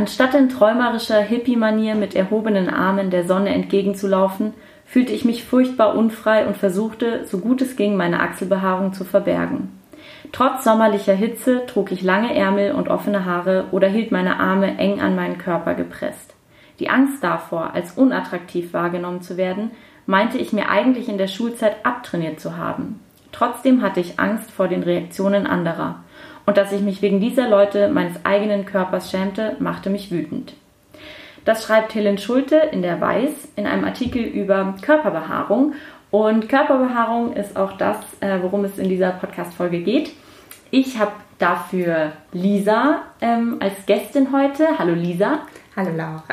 Anstatt in träumerischer Hippie-Manier mit erhobenen Armen der Sonne entgegenzulaufen, fühlte ich mich furchtbar unfrei und versuchte, so gut es ging, meine Achselbehaarung zu verbergen. Trotz sommerlicher Hitze trug ich lange Ärmel und offene Haare oder hielt meine Arme eng an meinen Körper gepresst. Die Angst davor, als unattraktiv wahrgenommen zu werden, meinte ich mir eigentlich in der Schulzeit abtrainiert zu haben. Trotzdem hatte ich Angst vor den Reaktionen anderer. Und dass ich mich wegen dieser Leute meines eigenen Körpers schämte, machte mich wütend. Das schreibt Helen Schulte in der Weiß in einem Artikel über Körperbehaarung. Und Körperbehaarung ist auch das, äh, worum es in dieser Podcast-Folge geht. Ich habe dafür Lisa ähm, als Gästin heute. Hallo Lisa. Hallo Laura.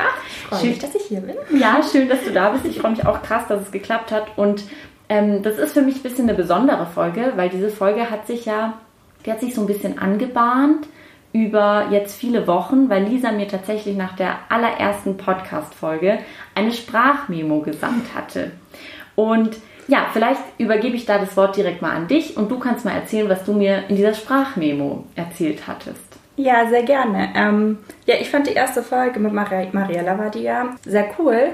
Freue schön, mich, dass ich hier bin. Ja, schön, dass du da bist. Ich freue mich auch krass, dass es geklappt hat. Und ähm, das ist für mich ein bisschen eine besondere Folge, weil diese Folge hat sich ja, die hat sich so ein bisschen angebahnt über jetzt viele Wochen, weil Lisa mir tatsächlich nach der allerersten Podcast-Folge eine Sprachmemo gesandt hatte. Und ja, vielleicht übergebe ich da das Wort direkt mal an dich und du kannst mal erzählen, was du mir in dieser Sprachmemo erzählt hattest. Ja, sehr gerne. Ähm, ja, ich fand die erste Folge mit Maria, Mariella war die ja sehr cool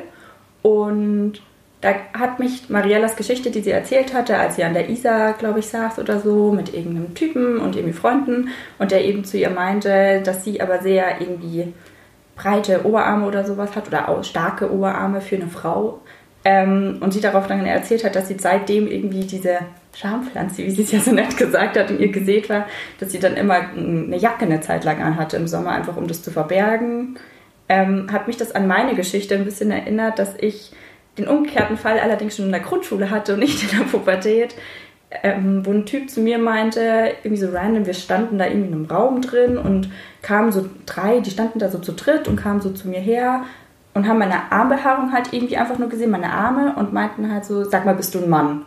und da hat mich Mariellas Geschichte, die sie erzählt hatte, als sie an der Isar, glaube ich, saß oder so, mit irgendeinem Typen und irgendwie Freunden und der eben zu ihr meinte, dass sie aber sehr irgendwie breite Oberarme oder sowas hat oder starke Oberarme für eine Frau. Ähm, und sie darauf dann erzählt hat, dass sie seitdem irgendwie diese Schampflanze, wie sie es ja so nett gesagt hat, in ihr gesät war, dass sie dann immer eine Jacke eine Zeit lang anhatte im Sommer, einfach um das zu verbergen. Ähm, hat mich das an meine Geschichte ein bisschen erinnert, dass ich den umgekehrten Fall allerdings schon in der Grundschule hatte und nicht in der Pubertät, ähm, wo ein Typ zu mir meinte, irgendwie so random, wir standen da irgendwie in einem Raum drin und kamen so drei, die standen da so zu dritt und kamen so zu mir her und haben meine Armbehaarung halt irgendwie einfach nur gesehen, meine Arme und meinten halt so, sag mal, bist du ein Mann?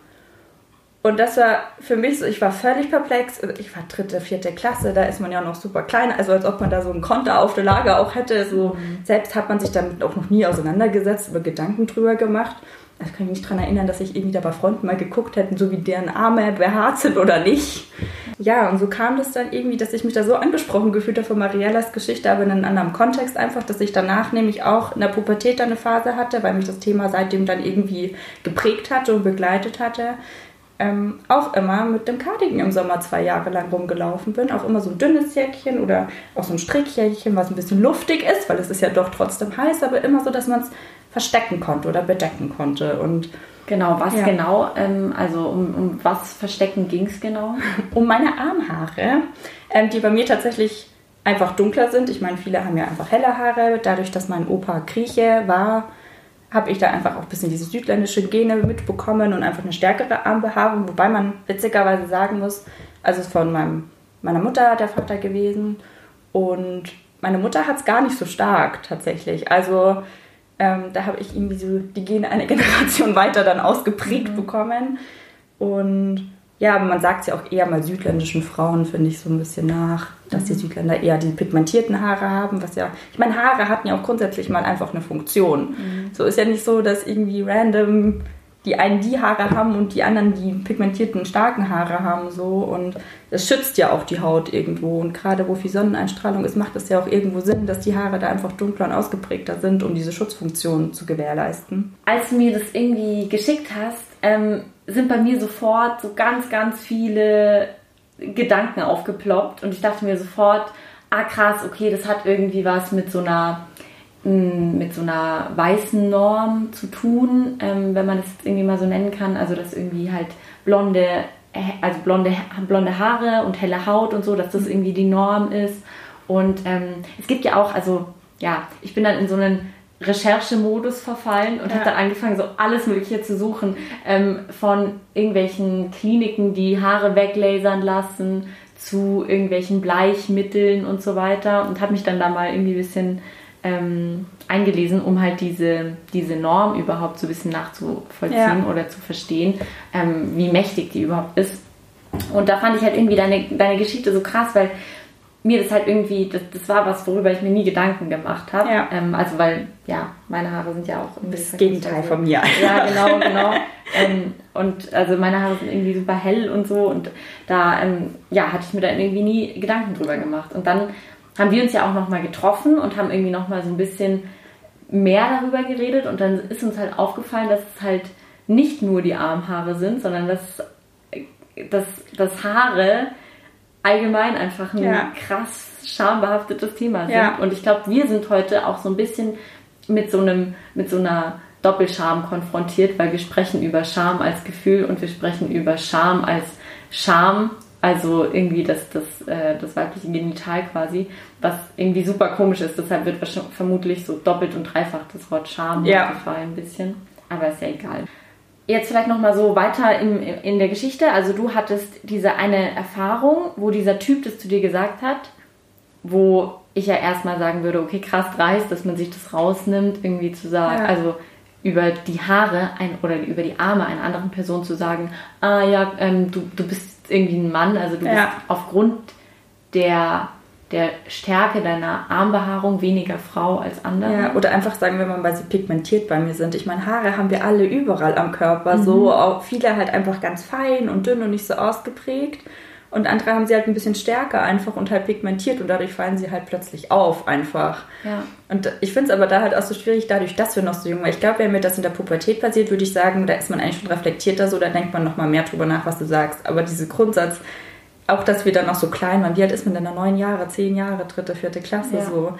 Und das war für mich so, ich war völlig perplex. Ich war dritte, vierte Klasse, da ist man ja noch super klein, also als ob man da so einen Konter auf der Lage auch hätte. So mhm. selbst hat man sich damit auch noch nie auseinandergesetzt, über Gedanken drüber gemacht. Also kann ich mich daran erinnern, dass ich irgendwie da bei Freunden mal geguckt hätte, so wie deren Arme behaart sind oder nicht. Ja, und so kam das dann irgendwie, dass ich mich da so angesprochen gefühlt habe von Mariellas Geschichte, aber in einem anderen Kontext einfach, dass ich danach nämlich auch in der Pubertät eine Phase hatte, weil mich das Thema seitdem dann irgendwie geprägt hatte und begleitet hatte ähm, auch immer mit dem Cardigan im Sommer zwei Jahre lang rumgelaufen bin. Auch immer so ein dünnes Jäckchen oder auch so ein Strickjäckchen, was ein bisschen luftig ist, weil es ist ja doch trotzdem heiß, aber immer so, dass man es verstecken konnte oder bedecken konnte. Und Genau, was ja. genau, ähm, also um, um was verstecken ging es genau? Um meine Armhaare, ähm, die bei mir tatsächlich einfach dunkler sind. Ich meine, viele haben ja einfach helle Haare. Dadurch, dass mein Opa Grieche war, habe ich da einfach auch ein bisschen diese südländische Gene mitbekommen und einfach eine stärkere Armbehaarung, wobei man witzigerweise sagen muss, also von meinem, meiner Mutter der Vater gewesen und meine Mutter hat es gar nicht so stark tatsächlich. Also ähm, da habe ich irgendwie so die Gene eine Generation weiter dann ausgeprägt mhm. bekommen und ja, aber man sagt es ja auch eher mal südländischen Frauen, finde ich so ein bisschen nach, dass die mhm. Südländer eher die pigmentierten Haare haben, was ja, ich meine, Haare hatten ja auch grundsätzlich mal einfach eine Funktion. Mhm. So ist ja nicht so, dass irgendwie random die einen die Haare haben und die anderen die pigmentierten starken Haare haben so und es schützt ja auch die Haut irgendwo und gerade wo viel Sonneneinstrahlung ist, macht es ja auch irgendwo Sinn, dass die Haare da einfach dunkler und ausgeprägter sind, um diese Schutzfunktion zu gewährleisten. Als du mir das irgendwie geschickt hast, ähm, sind bei mir sofort so ganz, ganz viele Gedanken aufgeploppt und ich dachte mir sofort, ah krass, okay, das hat irgendwie was mit so einer mm, mit so einer weißen Norm zu tun, ähm, wenn man es irgendwie mal so nennen kann. Also dass irgendwie halt blonde, also blonde, blonde Haare und helle Haut und so, dass das irgendwie die Norm ist. Und ähm, es gibt ja auch, also ja, ich bin dann in so einen Recherchemodus verfallen und ja. habe dann angefangen, so alles Mögliche zu suchen. Ähm, von irgendwelchen Kliniken, die Haare weglasern lassen, zu irgendwelchen Bleichmitteln und so weiter. Und habe mich dann da mal irgendwie ein bisschen ähm, eingelesen, um halt diese, diese Norm überhaupt so ein bisschen nachzuvollziehen ja. oder zu verstehen, ähm, wie mächtig die überhaupt ist. Und da fand ich halt irgendwie deine, deine Geschichte so krass, weil mir das halt irgendwie, das, das war was, worüber ich mir nie Gedanken gemacht habe. Ja. Ähm, also weil, ja, meine Haare sind ja auch ein bisschen... Das Gegenteil von mir. Ja, genau, genau. ähm, und also meine Haare sind irgendwie super hell und so und da, ähm, ja, hatte ich mir da irgendwie nie Gedanken drüber gemacht. Und dann haben wir uns ja auch nochmal getroffen und haben irgendwie nochmal so ein bisschen mehr darüber geredet und dann ist uns halt aufgefallen, dass es halt nicht nur die Armhaare sind, sondern dass, dass, dass Haare allgemein einfach ein ja. krass schambehaftetes Thema sind. Ja. Und ich glaube, wir sind heute auch so ein bisschen mit so einem, mit so einer Doppelscham konfrontiert, weil wir sprechen über Scham als Gefühl und wir sprechen über Scham als Scham, also irgendwie das, das, äh, das weibliche Genital quasi, was irgendwie super komisch ist. Deshalb wird vermutlich so doppelt und dreifach das Wort Scham ja. gefallen ein bisschen. Aber ist ja egal. Jetzt vielleicht nochmal so weiter in, in der Geschichte. Also du hattest diese eine Erfahrung, wo dieser Typ das zu dir gesagt hat, wo ich ja erstmal sagen würde, okay, krass dreist, dass man sich das rausnimmt, irgendwie zu sagen, ja. also über die Haare ein, oder über die Arme einer anderen Person zu sagen, ah ja, ähm, du, du bist irgendwie ein Mann, also du ja. bist aufgrund der, der Stärke deiner Armbehaarung weniger Frau als andere. Ja, oder einfach sagen wir mal, weil sie pigmentiert bei mir sind. Ich meine, Haare haben wir alle überall am Körper, mhm. so auch viele halt einfach ganz fein und dünn und nicht so ausgeprägt. Und andere haben sie halt ein bisschen stärker einfach und halt pigmentiert und dadurch fallen sie halt plötzlich auf einfach. Ja. Und ich finde es aber da halt auch so schwierig, dadurch, dass wir noch so jung waren. Ich glaube, wenn mir das in der Pubertät passiert, würde ich sagen, da ist man eigentlich schon reflektierter so, da denkt man nochmal mehr drüber nach, was du sagst. Aber diese Grundsatz, auch dass wir dann noch so klein waren, wie alt ist man denn da? Neun Jahre, zehn Jahre, dritte, vierte Klasse ja. so.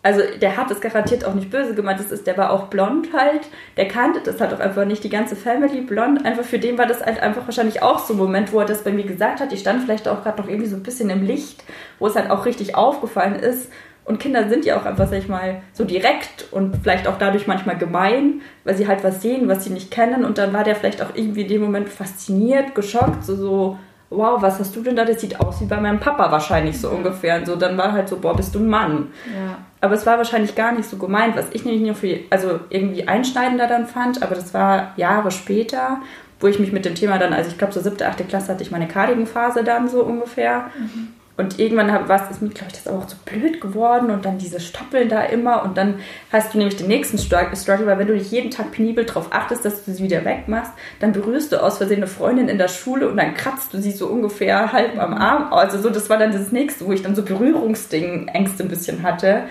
Also der hat es garantiert auch nicht böse gemeint, das ist, der war auch blond halt, der kannte das halt auch einfach nicht, die ganze Family blond, einfach für den war das halt einfach wahrscheinlich auch so ein Moment, wo er das bei mir gesagt hat, ich stand vielleicht auch gerade noch irgendwie so ein bisschen im Licht, wo es halt auch richtig aufgefallen ist. Und Kinder sind ja auch einfach, sag ich mal, so direkt und vielleicht auch dadurch manchmal gemein, weil sie halt was sehen, was sie nicht kennen. Und dann war der vielleicht auch irgendwie in dem Moment fasziniert, geschockt, so, so wow, was hast du denn da? Das sieht aus wie bei meinem Papa wahrscheinlich so ungefähr. Und so, dann war halt so, boah, bist du ein Mann. Ja. Aber es war wahrscheinlich gar nicht so gemeint, was ich nämlich nur für, also irgendwie einschneidender dann fand, aber das war Jahre später, wo ich mich mit dem Thema dann, also ich glaube so siebte, achte Klasse hatte ich meine Cardigan-Phase dann so ungefähr. Mhm. Und irgendwann war es mir, glaube ich, das aber auch zu blöd geworden und dann diese Stoppeln da immer und dann hast du nämlich den nächsten Struggle, weil wenn du dich jeden Tag penibel darauf achtest, dass du sie wieder wegmachst, dann berührst du aus Versehen eine Freundin in der Schule und dann kratzt du sie so ungefähr halb am Arm. Also so, das war dann das nächste, wo ich dann so Berührungsding, Ängste ein bisschen hatte, ja.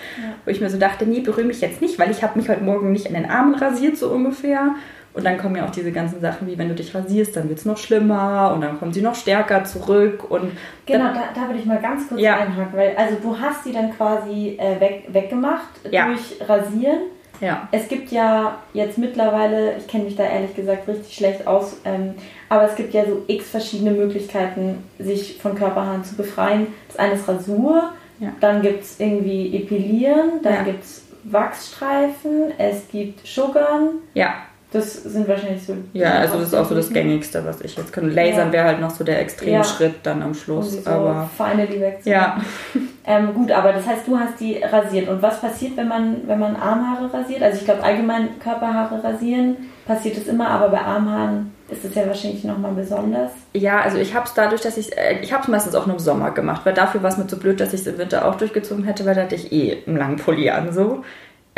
wo ich mir so dachte, nee, berühre mich jetzt nicht, weil ich habe mich heute Morgen nicht in den Armen rasiert, so ungefähr. Und dann kommen ja auch diese ganzen Sachen, wie wenn du dich rasierst, dann wird es noch schlimmer und dann kommen sie noch stärker zurück. Und genau, da, da würde ich mal ganz kurz ja. einhaken, weil also du hast sie dann quasi äh, weg, weggemacht ja. durch Rasieren. Ja. Es gibt ja jetzt mittlerweile, ich kenne mich da ehrlich gesagt richtig schlecht aus, ähm, aber es gibt ja so x verschiedene Möglichkeiten, sich von Körperhaaren zu befreien. Das eine ist Rasur, ja. dann gibt es irgendwie Epilieren, dann ja. gibt es Wachsstreifen, es gibt Sugarn. Ja. Das sind wahrscheinlich so. Ja, also das ist auch so das Gängigste, was ich jetzt kann. Lasern ja. wäre halt noch so der Extremschritt ja. dann am Schluss. Um so aber feine die Ja. Ähm, gut, aber das heißt, du hast die rasiert. Und was passiert, wenn man, wenn man Armhaare rasiert? Also ich glaube allgemein Körperhaare rasieren passiert es immer, aber bei Armhaaren ist es ja wahrscheinlich nochmal besonders. Ja, also ich habe es dadurch, dass ich äh, ich habe es meistens auch nur im Sommer gemacht, weil dafür war es mir zu blöd, dass ich es im Winter auch durchgezogen hätte, weil da hatte ich eh einen langen Pulli an so.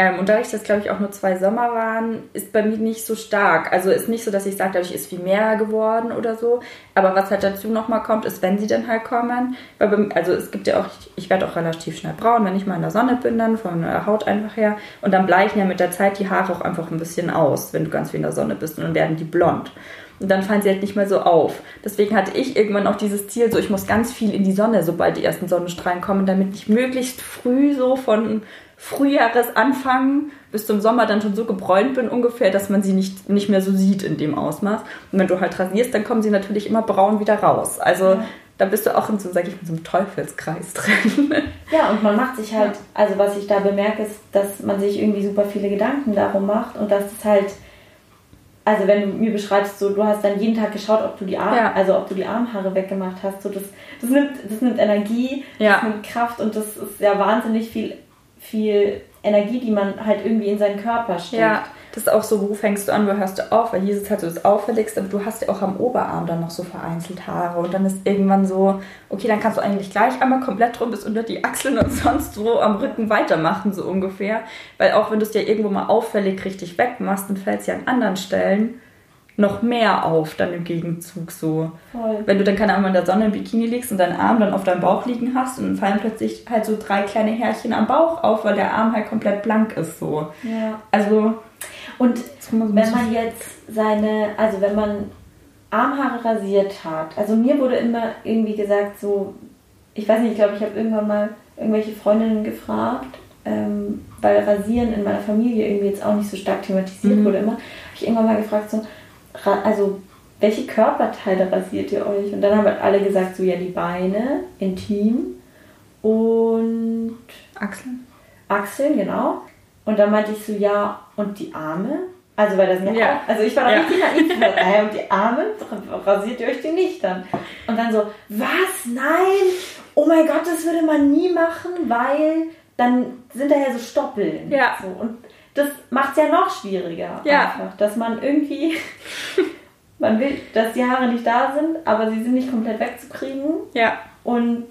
Ähm, und dadurch, dass glaube ich auch nur zwei Sommer waren, ist bei mir nicht so stark. Also ist nicht so, dass ich sage, dadurch ist viel mehr geworden oder so. Aber was halt dazu nochmal kommt, ist, wenn sie dann halt kommen. Weil, also es gibt ja auch, ich werde auch relativ schnell braun, wenn ich mal in der Sonne bin, dann von der Haut einfach her. Und dann bleichen ja mit der Zeit die Haare auch einfach ein bisschen aus, wenn du ganz viel in der Sonne bist. Und dann werden die blond. Und dann fallen sie halt nicht mehr so auf. Deswegen hatte ich irgendwann auch dieses Ziel, so ich muss ganz viel in die Sonne, sobald die ersten Sonnenstrahlen kommen, damit ich möglichst früh so von Frühjahresanfang bis zum Sommer dann schon so gebräunt bin ungefähr, dass man sie nicht, nicht mehr so sieht in dem Ausmaß. Und wenn du halt rasierst, dann kommen sie natürlich immer braun wieder raus. Also ja. da bist du auch in so, sag ich mal, so einem Teufelskreis drin. Ja, und man macht sich halt, also was ich da bemerke, ist, dass man sich irgendwie super viele Gedanken darum macht und dass es halt also wenn du mir beschreibst, so du hast dann jeden Tag geschaut, ob du die Arm, ja. also ob du die Armhaare weggemacht hast, so das, das nimmt, das nimmt Energie, ja. das nimmt Kraft und das ist ja wahnsinnig viel viel Energie, die man halt irgendwie in seinen Körper steckt. Ja, das ist auch so, wo fängst du an, wo hörst du auf? Weil hier ist es halt so das Auffälligste, aber du hast ja auch am Oberarm dann noch so vereinzelt Haare und dann ist irgendwann so, okay, dann kannst du eigentlich gleich einmal komplett rum bis unter die Achseln und sonst wo am Rücken weitermachen, so ungefähr. Weil auch wenn du es ja irgendwo mal auffällig richtig wegmachst, dann fällt es ja an anderen Stellen noch mehr auf dann im Gegenzug so. Voll. Wenn du dann keine Ahnung in der Sonne im Bikini liegst und deinen Arm dann auf deinem Bauch liegen hast und dann fallen plötzlich halt so drei kleine Härchen am Bauch auf, weil der Arm halt komplett blank ist so. Ja. Also Und man wenn man jetzt seine, also wenn man Armhaare rasiert hat, also mir wurde immer irgendwie gesagt, so, ich weiß nicht, ich glaube, ich habe irgendwann mal irgendwelche Freundinnen gefragt, ähm, weil Rasieren in meiner Familie irgendwie jetzt auch nicht so stark thematisiert Mhm. wurde immer, habe ich irgendwann mal gefragt, so, also welche Körperteile rasiert ihr euch? Und dann haben halt alle gesagt, so ja, die Beine, intim und Achseln. Achseln, genau. Und dann meinte ich so, ja, und die Arme? Also, weil das sind ja, Ja. also ich war da Ja. richtig naiv. Äh, und die Arme? Rasiert ihr euch die nicht dann? Und dann so, was? Nein! Oh mein Gott, das würde man nie machen, weil dann sind da ja so Stoppeln. Ja. So. Und das macht es ja noch schwieriger. Ja. Einfach, dass man irgendwie, man will, dass die Haare nicht da sind, aber sie sind nicht komplett wegzukriegen. Ja. Und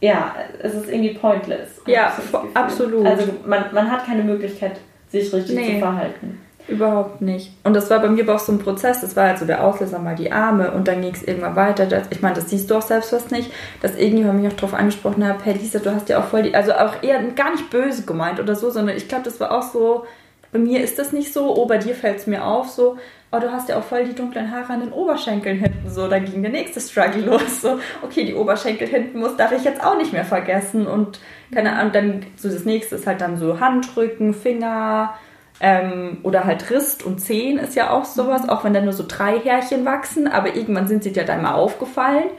ja, es ist irgendwie pointless. Ja, absolut. Also man, man hat keine Möglichkeit, sich richtig Nee. zu verhalten. Überhaupt nicht. Und das war bei mir aber auch so ein Prozess. Das war halt so der Auslöser mal die Arme und dann ging es irgendwann weiter. Ich meine, das siehst du auch selbst fast nicht, dass irgendjemand mich auch darauf angesprochen hat, hey Lisa, du hast ja auch voll die, also auch eher gar nicht böse gemeint oder so, sondern ich glaube, das war auch so, bei mir ist das nicht so, oh, bei dir fällt es mir auf, so, oh, du hast ja auch voll die dunklen Haare an den Oberschenkeln hinten, so, da ging der nächste Struggle los, so, okay, die Oberschenkel hinten muss, darf ich jetzt auch nicht mehr vergessen und keine Ahnung, dann so das nächste ist halt dann so Handrücken, Finger, ähm, oder halt Rist und Zehen ist ja auch sowas, auch wenn da nur so drei Härchen wachsen, aber irgendwann sind sie dir dann mal aufgefallen.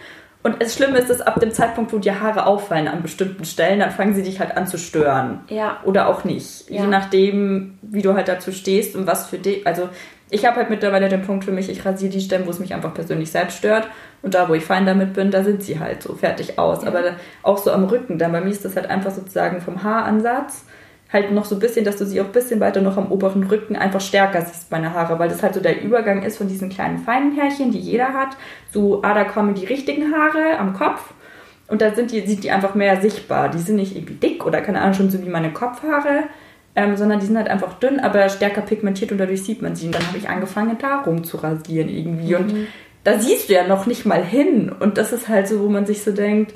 Und das Schlimme ist, dass ab dem Zeitpunkt, wo dir Haare auffallen an bestimmten Stellen, dann fangen sie dich halt an zu stören. Ja. Oder auch nicht. Ja. Je nachdem, wie du halt dazu stehst und was für dich. Also, ich habe halt mittlerweile den Punkt für mich, ich rasiere die Stellen, wo es mich einfach persönlich selbst stört. Und da, wo ich fein damit bin, da sind sie halt so fertig aus. Aber auch so am Rücken, dann bei mir ist das halt einfach sozusagen vom Haaransatz halt noch so ein bisschen, dass du sie auch ein bisschen weiter noch am oberen Rücken einfach stärker siehst, meine Haare, weil das halt so der Übergang ist von diesen kleinen feinen Härchen, die jeder hat, zu, ah, da kommen die richtigen Haare am Kopf und da sind die, sind die einfach mehr sichtbar. Die sind nicht irgendwie dick oder keine Ahnung, schon so wie meine Kopfhaare, ähm, sondern die sind halt einfach dünn, aber stärker pigmentiert und dadurch sieht man sie. Und dann habe ich angefangen, da rum zu rasieren irgendwie und da siehst du ja noch nicht mal hin und das ist halt so, wo man sich so denkt,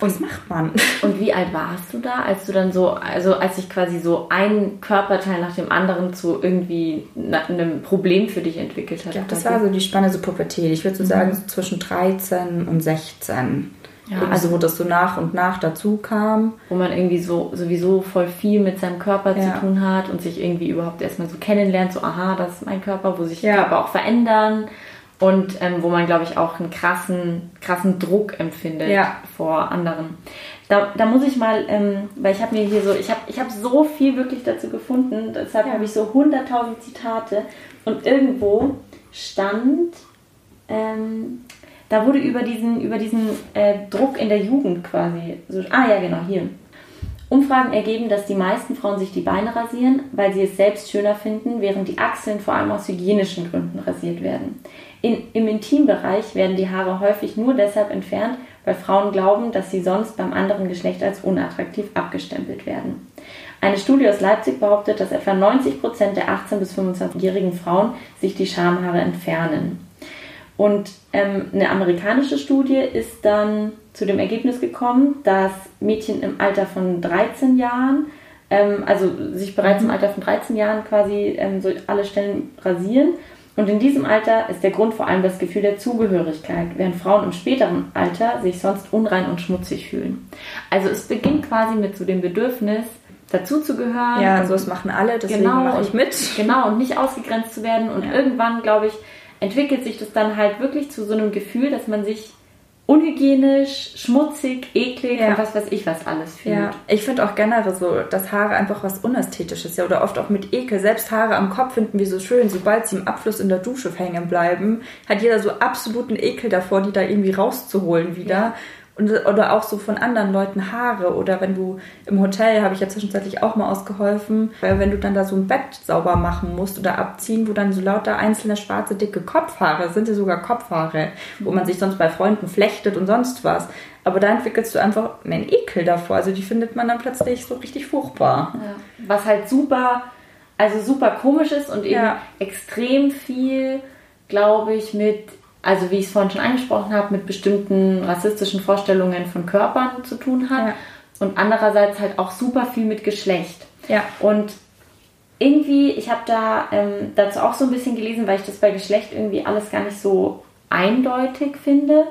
was macht man? Und wie alt warst du da, als du dann so, also als sich quasi so ein Körperteil nach dem anderen zu irgendwie einem Problem für dich entwickelt hat? Ja, das quasi? war so die Spanne so Pubertät. Ich würde so sagen, so zwischen 13 und 16. Ja, Ja, also wo das so nach und nach dazu kam. wo man irgendwie so sowieso voll viel mit seinem Körper Ja. zu tun hat und sich irgendwie überhaupt erstmal so kennenlernt, so aha, das ist mein Körper, wo sich Ja. Körper auch verändern und ähm, wo man, glaube ich, auch einen krassen, krassen Druck empfindet Ja. vor anderen. Da, da muss ich mal, ähm, weil ich habe mir hier so, ich habe ich hab so viel wirklich dazu gefunden, deshalb Ja. habe ich so 100.000 Zitate und irgendwo stand, ähm, da wurde über diesen, über diesen äh, Druck in der Jugend quasi, so, ah ja genau, hier. Umfragen ergeben, dass die meisten Frauen sich die Beine rasieren, weil sie es selbst schöner finden, während die Achseln vor allem aus hygienischen Gründen rasiert werden. In, Im Intimbereich werden die Haare häufig nur deshalb entfernt, weil Frauen glauben, dass sie sonst beim anderen Geschlecht als unattraktiv abgestempelt werden. Eine Studie aus Leipzig behauptet, dass etwa 90% der 18- bis 25-jährigen Frauen sich die Schamhaare entfernen. Und ähm, eine amerikanische Studie ist dann zu dem Ergebnis gekommen, dass Mädchen im Alter von 13 Jahren, ähm, also sich bereits im Alter von 13 Jahren quasi ähm, so alle Stellen rasieren. Und in diesem Alter ist der Grund vor allem das Gefühl der Zugehörigkeit, während Frauen im späteren Alter sich sonst unrein und schmutzig fühlen. Also es beginnt quasi mit so dem Bedürfnis, dazuzugehören. Ja, so das machen alle, deswegen Genau, mache ich und- mit. Genau, und nicht ausgegrenzt zu werden. Und Ja. irgendwann, glaube ich, entwickelt sich das dann halt wirklich zu so einem Gefühl, dass man sich unhygienisch, schmutzig, eklig Ja. und was weiß ich was alles fühlt. Ja, ich finde auch generell so, dass Haare einfach was Unästhetisches ja oder oft auch mit Ekel. Selbst Haare am Kopf finden wir so schön, sobald sie im Abfluss in der Dusche hängen bleiben, hat jeder so absoluten Ekel davor, die da irgendwie rauszuholen wieder. Ja. Und, oder auch so von anderen Leuten Haare oder wenn du im Hotel, habe ich ja zwischenzeitlich auch mal ausgeholfen, weil wenn du dann da so ein Bett sauber machen musst oder abziehen, wo dann so lauter einzelne schwarze, dicke Kopfhaare, sind ja sogar Kopfhaare, wo man sich sonst bei Freunden flechtet und sonst was. Aber da entwickelst du einfach einen Ekel davor. Also die findet man dann plötzlich so richtig furchtbar. Ja. Was halt super, also super komisch ist und eben Ja. extrem viel glaube ich, mit, also wie ich es vorhin schon angesprochen habe, mit bestimmten rassistischen Vorstellungen von Körpern zu tun hat. Ja. Und andererseits halt auch super viel mit Geschlecht. Ja. Und irgendwie, ich habe da ähm, dazu auch so ein bisschen gelesen, weil ich das bei Geschlecht irgendwie alles gar nicht so eindeutig finde.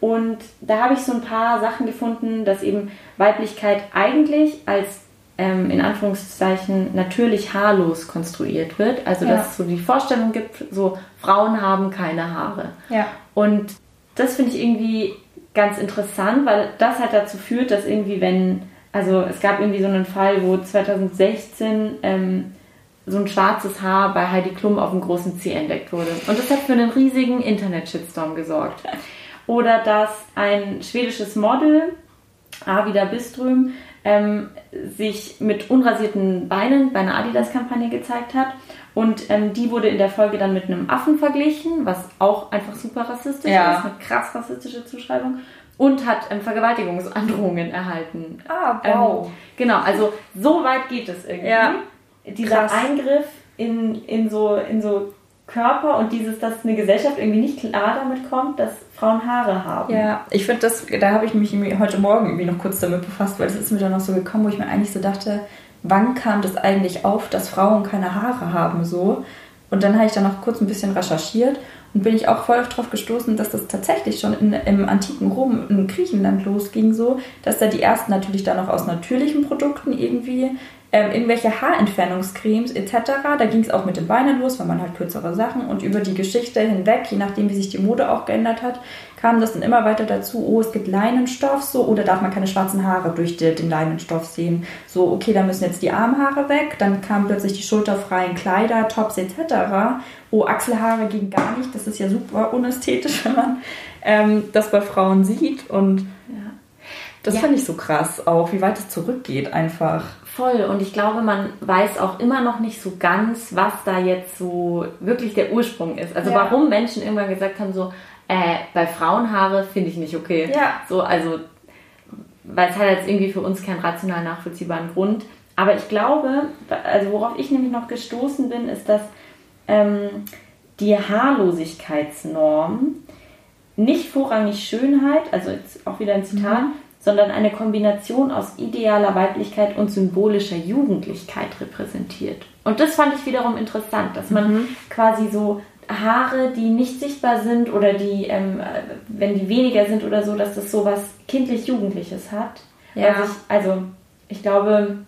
Und da habe ich so ein paar Sachen gefunden, dass eben Weiblichkeit eigentlich als ähm, in Anführungszeichen natürlich haarlos konstruiert wird. Also Ja. dass es so die Vorstellung gibt, so Frauen haben keine Haare. Ja. Und das finde ich irgendwie ganz interessant, weil das halt dazu führt, dass irgendwie, wenn, also es gab irgendwie so einen Fall, wo 2016 ähm, so ein schwarzes Haar bei Heidi Klum auf dem großen C entdeckt wurde. Und das hat für einen riesigen Internet-Shitstorm gesorgt. Oder dass ein schwedisches Model, Avida Biström, ähm, sich mit unrasierten Beinen bei einer Adidas-Kampagne gezeigt hat. Und ähm, die wurde in der Folge dann mit einem Affen verglichen, was auch einfach super rassistisch Ja. ist, eine krass rassistische Zuschreibung. Und hat ähm, Vergewaltigungsandrohungen erhalten. Ah, Ähm, genau, also so weit geht es irgendwie. Ja. Dieser Krass. Eingriff in, in, so, in so Körper und dieses, dass eine Gesellschaft irgendwie nicht klar damit kommt, dass Frauen Haare haben. Ja, ich finde das, da habe ich mich heute Morgen irgendwie noch kurz damit befasst, weil es ist mir dann noch so gekommen, wo ich mir eigentlich so dachte, wann kam das eigentlich auf, dass Frauen keine Haare haben so? Und dann habe ich dann noch kurz ein bisschen recherchiert und bin ich auch voll drauf gestoßen, dass das tatsächlich schon in, im antiken Rom in Griechenland losging so, dass da die ersten natürlich dann noch aus natürlichen Produkten irgendwie ähm, irgendwelche Haarentfernungscremes etc. Da ging es auch mit den Beinen los, weil man halt kürzere Sachen und über die Geschichte hinweg, je nachdem wie sich die Mode auch geändert hat, kam das dann immer weiter dazu, oh, es gibt Leinenstoff, so, oder darf man keine schwarzen Haare durch die, den Leinenstoff sehen. So, okay, da müssen jetzt die Armhaare weg, dann kamen plötzlich die schulterfreien Kleider, Tops etc. Oh, Achselhaare ging gar nicht, das ist ja super unästhetisch, wenn man ähm, das bei Frauen sieht und das Ja. finde ich so krass auch, wie weit es zurückgeht einfach. Voll. Und ich glaube, man weiß auch immer noch nicht so ganz, was da jetzt so wirklich der Ursprung ist. Also Ja. warum Menschen irgendwann gesagt haben, so, äh, bei Frauenhaare finde ich nicht okay. Ja. So, also, weil es hat jetzt irgendwie für uns keinen rational nachvollziehbaren Grund. Aber ich glaube, also worauf ich nämlich noch gestoßen bin, ist, dass ähm, die Haarlosigkeitsnorm nicht vorrangig Schönheit, also jetzt auch wieder ein Zitat, sondern eine Kombination aus idealer Weiblichkeit und symbolischer Jugendlichkeit repräsentiert. Und das fand ich wiederum interessant, dass man quasi so Haare, die nicht sichtbar sind oder die, ähm, äh, wenn die weniger sind oder so, dass das so was kindlich-jugendliches hat. Ja. Weil sich, also ich glaube,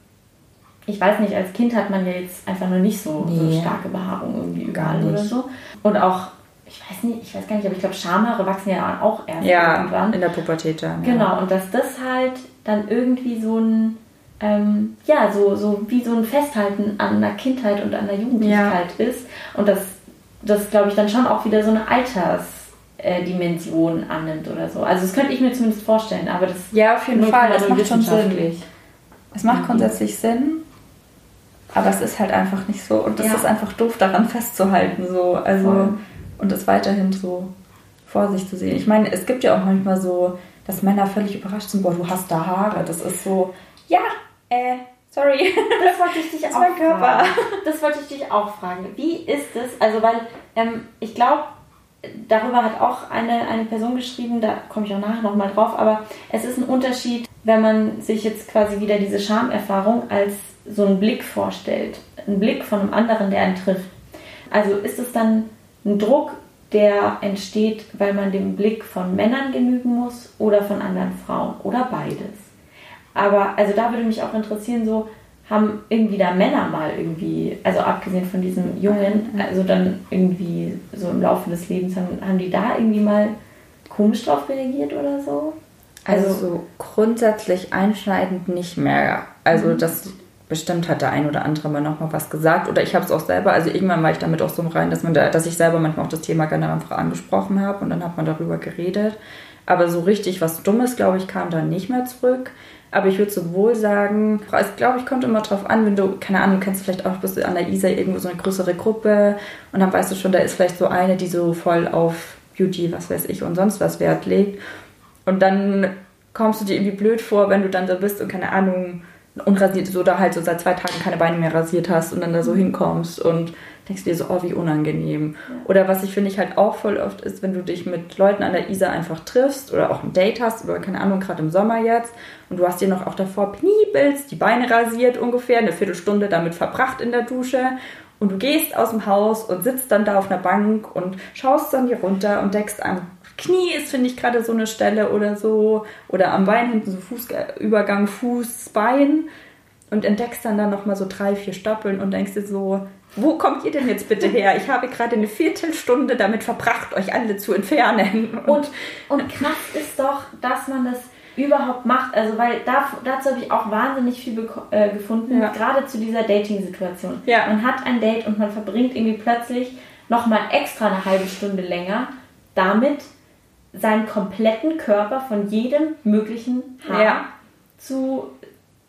ich weiß nicht, als Kind hat man ja jetzt einfach nur nicht so, Nee. so starke Behaarung irgendwie überall oder so. Und auch, ich weiß nicht, ich weiß gar nicht, aber ich glaube, Schamhaare wachsen ja auch erst Ja, irgendwann. in der Pubertät dann. Ja. Genau, und dass das halt dann irgendwie so ein, ähm, ja, so, so wie so ein Festhalten an der Kindheit und an der Jugendlichkeit ist. Und dass das, glaube ich, dann schon auch wieder so eine Altersdimension annimmt oder so. Also das könnte ich mir zumindest vorstellen, aber das Ja, auf jeden Fall. so macht schon Sinn. Es macht grundsätzlich Sinn, aber es ist halt einfach nicht so. Und das Ja. ist einfach doof, daran festzuhalten. So. Also, Voll. Und das weiterhin so vor sich zu sehen. Ich meine, es gibt ja auch manchmal so, dass Männer völlig überrascht sind, boah, du hast da Haare. Das ist so, ja, äh, sorry. Das wollte ich dich Das auch mein Körper. fragen. Das wollte ich dich auch fragen. Wie ist es? Also, weil ähm, ich glaube, darüber hat auch eine, eine Person geschrieben, da komme ich auch nachher nochmal drauf, aber es ist ein Unterschied, wenn man sich jetzt quasi wieder diese Schamerfahrung als so einen Blick vorstellt. Ein Blick von einem anderen, der einen trifft. Also ist es dann ein Druck, der entsteht, weil man dem Blick von Männern genügen muss oder von anderen Frauen oder beides. Aber also da würde mich auch interessieren, so haben irgendwie da Männer mal irgendwie, also abgesehen von diesem Jungen, also dann irgendwie so im Laufe des Lebens, haben, haben die da irgendwie mal komisch drauf reagiert oder so? Also, so grundsätzlich einschneidend nicht mehr. Also Mhm. das bestimmt hat der ein oder andere mal noch mal was gesagt oder ich habe es auch selber. Also irgendwann war ich damit auch so rein, dass man da, dass ich selber manchmal auch das Thema gerne einfach angesprochen habe und dann hat man darüber geredet. Aber so richtig was Dummes, glaube ich, kam da nicht mehr zurück. Aber ich würde sowohl sagen, es glaube ich, kommt immer drauf an, wenn du, keine Ahnung, kennst du vielleicht auch, bist du an der ISA irgendwo so eine größere Gruppe und dann weißt du schon, da ist vielleicht so eine, die so voll auf Beauty, was weiß ich und sonst was Wert legt. Und dann kommst du dir irgendwie blöd vor, wenn du dann so bist und keine Ahnung, unrasiert ist oder halt so seit zwei Tagen keine Beine mehr rasiert hast und dann da so hinkommst und denkst dir so, oh, wie unangenehm. Ja. Oder was ich finde ich halt auch voll oft ist, wenn du dich mit Leuten an der Isar einfach triffst oder auch ein Date hast oder keine Ahnung, gerade im Sommer jetzt und du hast dir noch auch davor penibelst, die Beine rasiert ungefähr, eine Viertelstunde damit verbracht in der Dusche und du gehst aus dem Haus und sitzt dann da auf einer Bank und schaust dann hier runter und deckst an. Knie ist, finde ich, gerade so eine Stelle oder so. Oder am Bein hinten so Fußübergang, Fuß, Bein. Und entdeckst dann da nochmal so drei, vier Stoppeln und denkst dir so, wo kommt ihr denn jetzt bitte her? Ich habe gerade eine Viertelstunde damit verbracht, euch alle zu entfernen. Und, und krass ist doch, dass man das überhaupt macht. Also, weil da, dazu habe ich auch wahnsinnig viel äh, gefunden, ja. gerade zu dieser Dating-Situation. Ja. Man hat ein Date und man verbringt irgendwie plötzlich nochmal extra eine halbe Stunde länger damit, seinen kompletten Körper von jedem möglichen Haar ja. zu,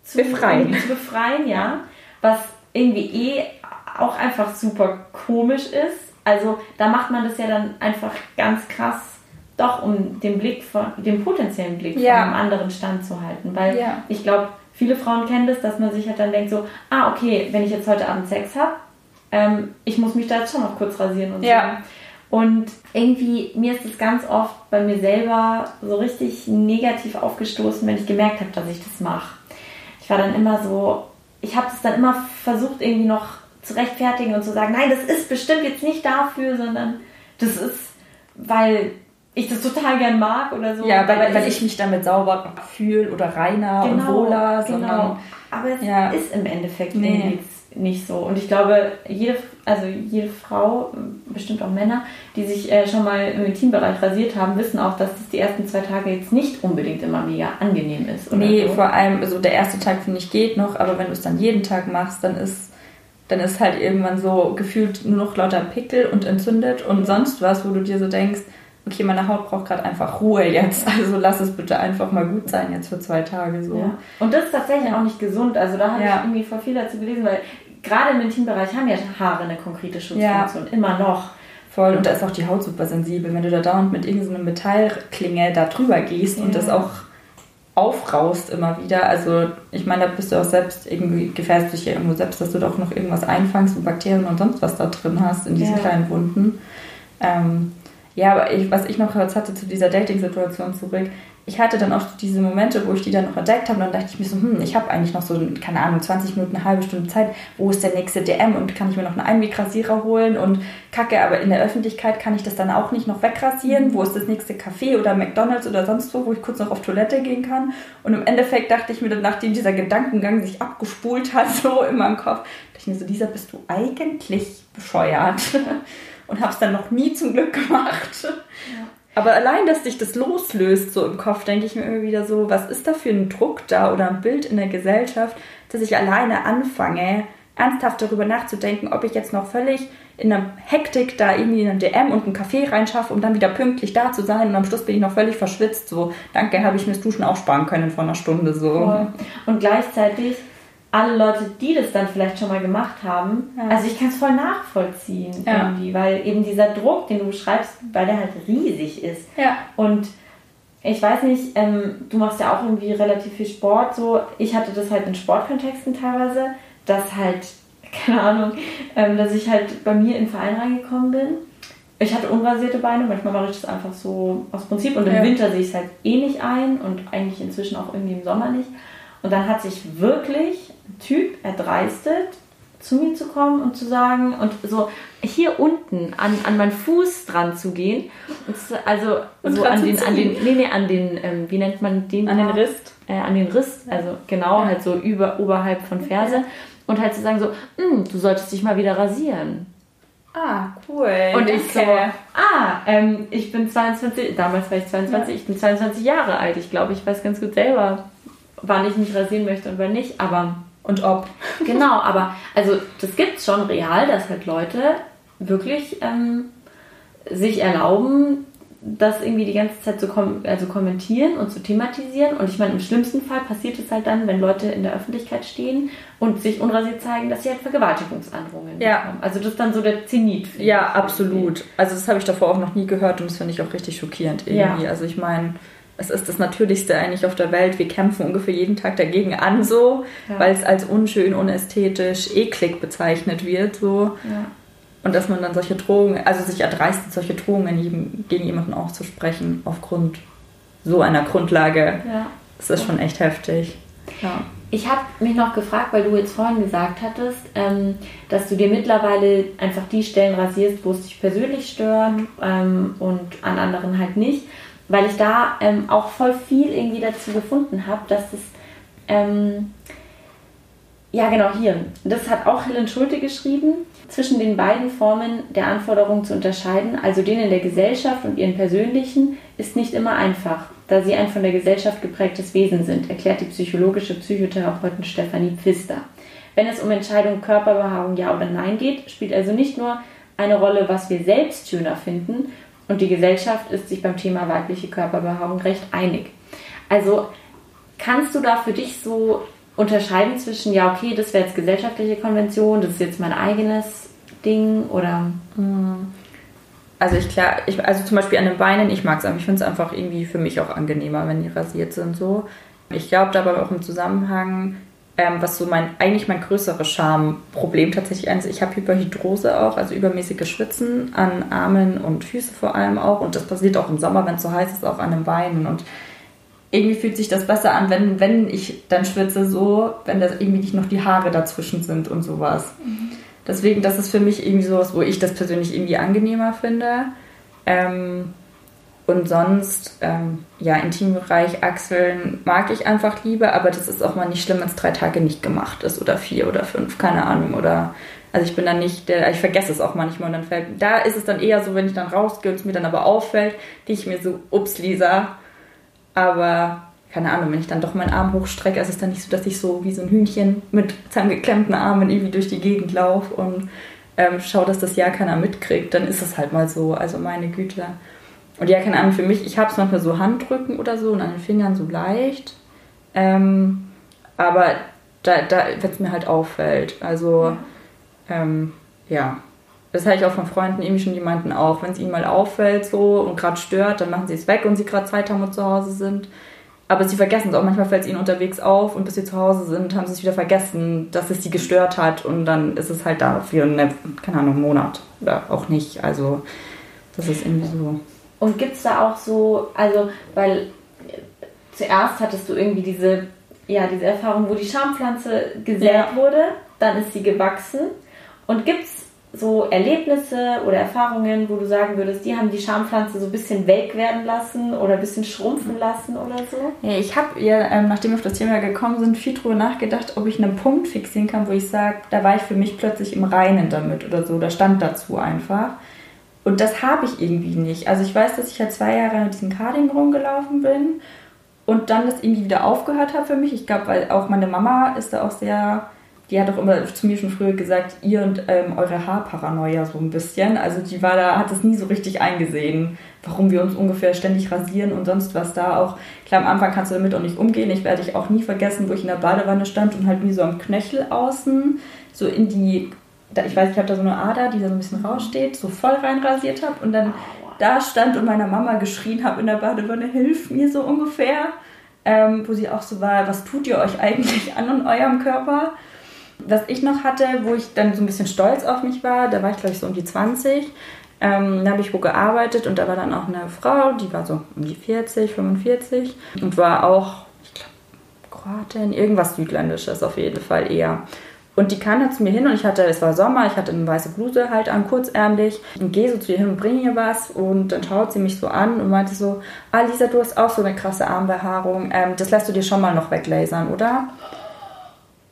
zu befreien. Zu befreien, ja. Was irgendwie eh auch einfach super komisch ist. Also da macht man das ja dann einfach ganz krass doch, um den Blick von, den potenziellen Blick ja. von einem anderen Stand zu halten. Weil ja. ich glaube, viele Frauen kennen das, dass man sich halt dann denkt so, ah, okay, wenn ich jetzt heute Abend Sex habe, ähm, ich muss mich da jetzt schon noch kurz rasieren und ja. so. Und irgendwie, mir ist es ganz oft bei mir selber so richtig negativ aufgestoßen, wenn ich gemerkt habe, dass ich das mache. Ich war dann immer so, ich habe es dann immer versucht, irgendwie noch zu rechtfertigen und zu sagen, nein, das ist bestimmt jetzt nicht dafür, sondern das ist, weil ich das total gern mag oder so. Ja, weil, weil ich mich damit sauber fühle oder reiner genau, und wohler, sondern. Genau. Aber es ja. ist im Endeffekt nee. Nicht so. Und ich glaube, jede, also jede Frau, bestimmt auch Männer, die sich äh, schon mal im Intimbereich rasiert haben, wissen auch, dass das die ersten zwei Tage jetzt nicht unbedingt immer mega angenehm ist. Oder nee, so. vor allem, also der erste Tag finde ich geht noch, aber wenn du es dann jeden Tag machst, dann ist dann ist halt irgendwann so gefühlt nur noch lauter Pickel und entzündet und sonst was, wo du dir so denkst, okay, meine Haut braucht gerade einfach Ruhe jetzt, also lass es bitte einfach mal gut sein jetzt für zwei Tage so. Ja. Und das ist tatsächlich auch nicht gesund, also da habe ja. ich irgendwie voll viel dazu gelesen, weil gerade im Intimbereich haben ja Haare eine konkrete Schutzfunktion, ja. immer noch. Voll, und da ist auch die Haut super sensibel, wenn du da dauernd mit irgendeiner Metallklinge da drüber gehst und das auch aufraust immer wieder. Also ich meine, da bist du auch selbst irgendwie, gefährst dich ja irgendwo selbst, dass du doch noch irgendwas einfangst und Bakterien und sonst was da drin hast in diesen kleinen Wunden. Ähm, ja, aber ich, was ich noch kurz hatte zu dieser Dating-Situation zurück, ich hatte dann auch diese Momente, wo ich die dann noch entdeckt habe, und dann dachte ich mir so, hm, ich habe eigentlich noch so, keine Ahnung, 20 Minuten, eine halbe Stunde Zeit, wo ist der nächste DM und kann ich mir noch einen Einwegrasierer holen und kacke, aber in der Öffentlichkeit kann ich das dann auch nicht noch wegrasieren, wo ist das nächste Café oder McDonalds oder sonst wo, wo ich kurz noch auf Toilette gehen kann und im Endeffekt dachte ich mir dann, nachdem dieser Gedankengang sich abgespult hat, so in meinem Kopf, dachte ich mir so, Lisa, bist du eigentlich bescheuert? und habe es dann noch nie zum Glück gemacht. Ja. Aber allein, dass sich das loslöst so im Kopf, denke ich mir immer wieder so, was ist da für ein Druck da oder ein Bild in der Gesellschaft, dass ich alleine anfange, ernsthaft darüber nachzudenken, ob ich jetzt noch völlig in einer Hektik da irgendwie in einen DM und einen Kaffee reinschaffe, um dann wieder pünktlich da zu sein und am Schluss bin ich noch völlig verschwitzt. So, danke, habe ich mir das Duschen auch sparen können vor einer Stunde. So. Und gleichzeitig alle Leute, die das dann vielleicht schon mal gemacht haben, ja. also ich kann es voll nachvollziehen ja. irgendwie, weil eben dieser Druck, den du beschreibst, weil der halt riesig ist. Ja. Und ich weiß nicht, ähm, du machst ja auch irgendwie relativ viel Sport, so. Ich hatte das halt in Sportkontexten teilweise, dass halt, keine Ahnung, ähm, dass ich halt bei mir in den Verein reingekommen bin. Ich hatte unrasierte Beine, manchmal mache ich das einfach so aus Prinzip und im ja. Winter sehe ich es halt eh nicht ein und eigentlich inzwischen auch irgendwie im Sommer nicht. Und dann hat sich wirklich ein Typ erdreistet, zu mir zu kommen und zu sagen und so hier unten an, an meinen Fuß dran zu gehen. Also und so an den, an den, nee, nee, an den, ähm, wie nennt man den? An den Rist. Äh, an den Riss, also genau, ja. halt so über, oberhalb von Ferse. Ja. Und halt zu sagen so, hm, du solltest dich mal wieder rasieren. Ah, cool. Und ich so, ah, ähm, ich bin 22, damals war ich 22, ja. ich bin 22 Jahre alt. Ich glaube, ich weiß ganz gut selber, wann ich mich rasieren möchte und wann nicht, aber. Und ob. Genau, aber also das gibt es schon real, dass halt Leute wirklich ähm, sich erlauben, das irgendwie die ganze Zeit zu kom also kommentieren und zu thematisieren. Und ich meine, im schlimmsten Fall passiert es halt dann, wenn Leute in der Öffentlichkeit stehen und sich unrasiert zeigen, dass sie halt Vergewaltigungsandrohungen ja. bekommen. Also das ist dann so der Zenit. Ja, absolut. Also das habe ich davor auch noch nie gehört und das finde ich auch richtig schockierend irgendwie. Ja. Also ich meine, es ist das Natürlichste eigentlich auf der Welt. Wir kämpfen ungefähr jeden Tag dagegen an, so, ja. weil es als unschön, unästhetisch, eklig bezeichnet wird, so. Ja. Und dass man dann solche Drohungen, also sich erdreistet, solche Drohungen gegen jemanden auszusprechen, aufgrund so einer Grundlage, ja. das ist schon echt heftig. Ja. Ich habe mich noch gefragt, weil du jetzt vorhin gesagt hattest, ähm, dass du dir mittlerweile einfach die Stellen rasierst, wo es dich persönlich stört ähm, und an anderen halt nicht, weil ich da ähm, auch voll viel irgendwie dazu gefunden habe, dass es ähm, ja genau hier, das hat auch Helen Schulte geschrieben, zwischen den beiden Formen der Anforderungen zu unterscheiden, also den in der Gesellschaft und ihren persönlichen, ist nicht immer einfach da sie ein von der Gesellschaft geprägtes Wesen sind, erklärt die psychologische Psychotherapeutin Stefanie Pfister. Wenn es um Entscheidungen Körperbehaarung ja oder nein geht, spielt also nicht nur eine Rolle, was wir selbst schöner finden, und die Gesellschaft ist sich beim Thema weibliche Körperbehaarung recht einig. Also kannst du da für dich so unterscheiden zwischen, ja, okay, das wäre jetzt gesellschaftliche Konvention, das ist jetzt mein eigenes Ding oder. Hm also ich klar, ich, also zum Beispiel an den Beinen, ich mag es einfach, ich finde es einfach irgendwie für mich auch angenehmer, wenn die rasiert sind so. Ich glaube dabei auch im Zusammenhang, ähm, was so mein, eigentlich mein größeres Schamproblem tatsächlich ist, ich habe Hyperhidrose auch, also übermäßiges Schwitzen an Armen und Füßen vor allem auch und das passiert auch im Sommer, wenn es so heiß ist, auch an den Beinen und irgendwie fühlt sich das besser an, wenn, wenn ich dann schwitze so, wenn da irgendwie nicht noch die Haare dazwischen sind und sowas. Mhm. Deswegen, das ist für mich irgendwie sowas, wo ich das persönlich irgendwie angenehmer finde. Ähm, und sonst, ähm, ja, Intimbereich, Achseln mag ich einfach lieber, aber das ist auch mal nicht schlimm, wenn es drei Tage nicht gemacht ist oder vier oder fünf, keine Ahnung. Oder also ich bin dann nicht der, ich vergesse es auch manchmal und dann fällt, da ist es dann eher so, wenn ich dann rausgehe und es mir dann aber auffällt, die ich mir so, ups, Lisa. Aber keine Ahnung, wenn ich dann doch meinen Arm hochstrecke, ist es dann nicht so, dass ich so wie so ein Hühnchen mit zusammengeklemmten Armen irgendwie durch die Gegend laufe und ähm, schaue, dass das ja keiner mitkriegt. Dann ist es halt mal so. Also meine Güte. Und ja, keine Ahnung, für mich, ich habe es manchmal so Handrücken oder so und an den Fingern so leicht. Ähm, aber da, da wenn es mir halt auffällt. Also, ähm, ja. Das habe ich auch von Freunden irgendwie schon, die meinten auch, wenn es ihnen mal auffällt so und gerade stört, dann machen sie es weg und sie gerade zwei Tage zu Hause sind. Aber sie vergessen es auch. Manchmal fällt es ihnen unterwegs auf und bis sie zu Hause sind, haben sie es wieder vergessen, dass es sie gestört hat. Und dann ist es halt da für einen, keine Ahnung, Monat oder auch nicht. Also, das ist irgendwie so. Und gibt es da auch so, also, weil zuerst hattest du irgendwie diese, ja, diese Erfahrung, wo die Schampflanze gesät ja. wurde, dann ist sie gewachsen. Und gibt es so Erlebnisse oder Erfahrungen, wo du sagen würdest, die haben die Schampflanze so ein bisschen welk werden lassen oder ein bisschen schrumpfen lassen oder so? Ja, ich habe ja, ähm, nachdem wir auf das Thema gekommen sind, viel drüber nachgedacht, ob ich einen Punkt fixieren kann, wo ich sage, da war ich für mich plötzlich im Reinen damit oder so, da stand dazu einfach. Und das habe ich irgendwie nicht. Also ich weiß, dass ich ja zwei Jahre mit diesem Carding rumgelaufen bin und dann das irgendwie wieder aufgehört habe für mich. Ich glaube, weil auch meine Mama ist da auch sehr die hat auch immer zu mir schon früher gesagt, ihr und ähm, eure Haarparanoia so ein bisschen. Also die war da, hat das nie so richtig eingesehen, warum wir uns ungefähr ständig rasieren und sonst was da auch. Klar, am Anfang kannst du damit auch nicht umgehen. Ich werde dich auch nie vergessen, wo ich in der Badewanne stand und halt wie so am Knöchel außen, so in die, ich weiß, ich habe da so eine Ader, die da so ein bisschen raussteht, so voll reinrasiert habe und dann da stand und meiner Mama geschrien habe in der Badewanne, hilf mir so ungefähr. Ähm, wo sie auch so war, was tut ihr euch eigentlich an in eurem Körper? Was ich noch hatte, wo ich dann so ein bisschen stolz auf mich war, da war ich glaube ich so um die 20. Ähm, da habe ich wo gearbeitet und da war dann auch eine Frau, die war so um die 40, 45 und war auch, ich glaube, Kroatin, irgendwas Südländisches auf jeden Fall eher. Und die kam dann zu mir hin und ich hatte, es war Sommer, ich hatte eine weiße Bluse halt an, kurzärmlich. Und gehe so zu ihr hin und bringe ihr was und dann schaut sie mich so an und meinte so, ah Lisa, du hast auch so eine krasse Armbehaarung, ähm, das lässt du dir schon mal noch weglasern, oder?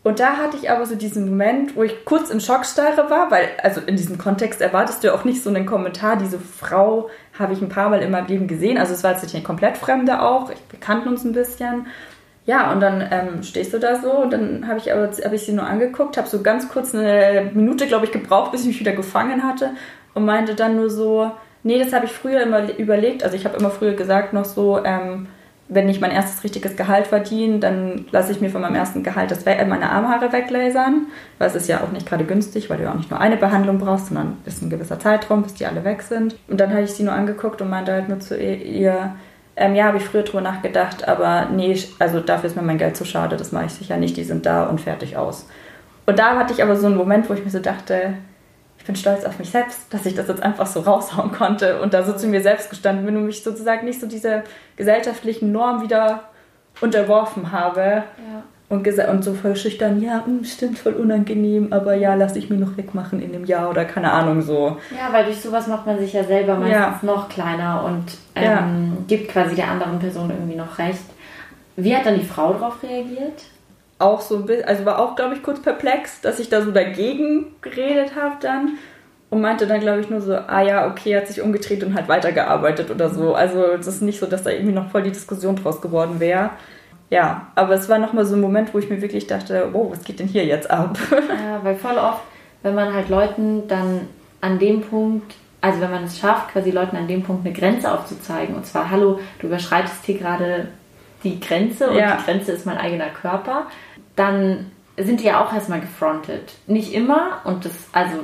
Und da hatte ich aber so diesen Moment, wo ich kurz in Schockstarre war, weil, also in diesem Kontext erwartest du auch nicht so einen Kommentar. Diese Frau habe ich ein paar Mal in meinem Leben gesehen. Also es war jetzt nicht eine komplett Fremde auch. Wir kannten uns ein bisschen. Ja, und dann ähm, stehst du da so und dann habe ich, aber, hab ich sie nur angeguckt, habe so ganz kurz eine Minute, glaube ich, gebraucht, bis ich mich wieder gefangen hatte und meinte dann nur so, nee, das habe ich früher immer überlegt. Also ich habe immer früher gesagt noch so, ähm, wenn ich mein erstes richtiges Gehalt verdiene, dann lasse ich mir von meinem ersten Gehalt das, äh, meine Armhaare weglasern, weil es ist ja auch nicht gerade günstig, weil du ja auch nicht nur eine Behandlung brauchst, sondern ist ein gewisser Zeitraum, bis die alle weg sind. Und dann habe ich sie nur angeguckt und meinte halt nur zu ihr, Ähm, ja, habe ich früher drüber nachgedacht, aber nee, also dafür ist mir mein Geld zu schade, das mache ich sicher nicht, die sind da und fertig aus. Und da hatte ich aber so einen Moment, wo ich mir so dachte, ich bin stolz auf mich selbst, dass ich das jetzt einfach so raushauen konnte und da so zu mir selbst gestanden bin und mich sozusagen nicht so diese gesellschaftlichen Normen wieder unterworfen habe. Ja. Und, und so voll schüchtern, ja, hm, stimmt, voll unangenehm, aber ja, lass ich mir noch wegmachen in dem Jahr oder keine Ahnung so. Ja, weil durch sowas macht man sich ja selber meistens ja. noch kleiner und ähm, ja. gibt quasi der anderen Person irgendwie noch recht. Wie hat dann die Frau darauf reagiert? Auch so ein bisschen, also war auch, glaube ich, kurz perplex, dass ich da so dagegen geredet habe dann und meinte dann, glaube ich, nur so, ah ja, okay, hat sich umgedreht und hat weitergearbeitet oder so. Also es ist nicht so, dass da irgendwie noch voll die Diskussion draus geworden wäre ja, aber es war nochmal so ein Moment, wo ich mir wirklich dachte, wow, was geht denn hier jetzt ab? Ja, weil voll oft, wenn man halt Leuten dann an dem Punkt, also wenn man es schafft, quasi Leuten an dem Punkt eine Grenze aufzuzeigen, und zwar, hallo, du überschreitest hier gerade die Grenze und ja. die Grenze ist mein eigener Körper, dann sind die ja auch erstmal gefrontet. Nicht immer und das, also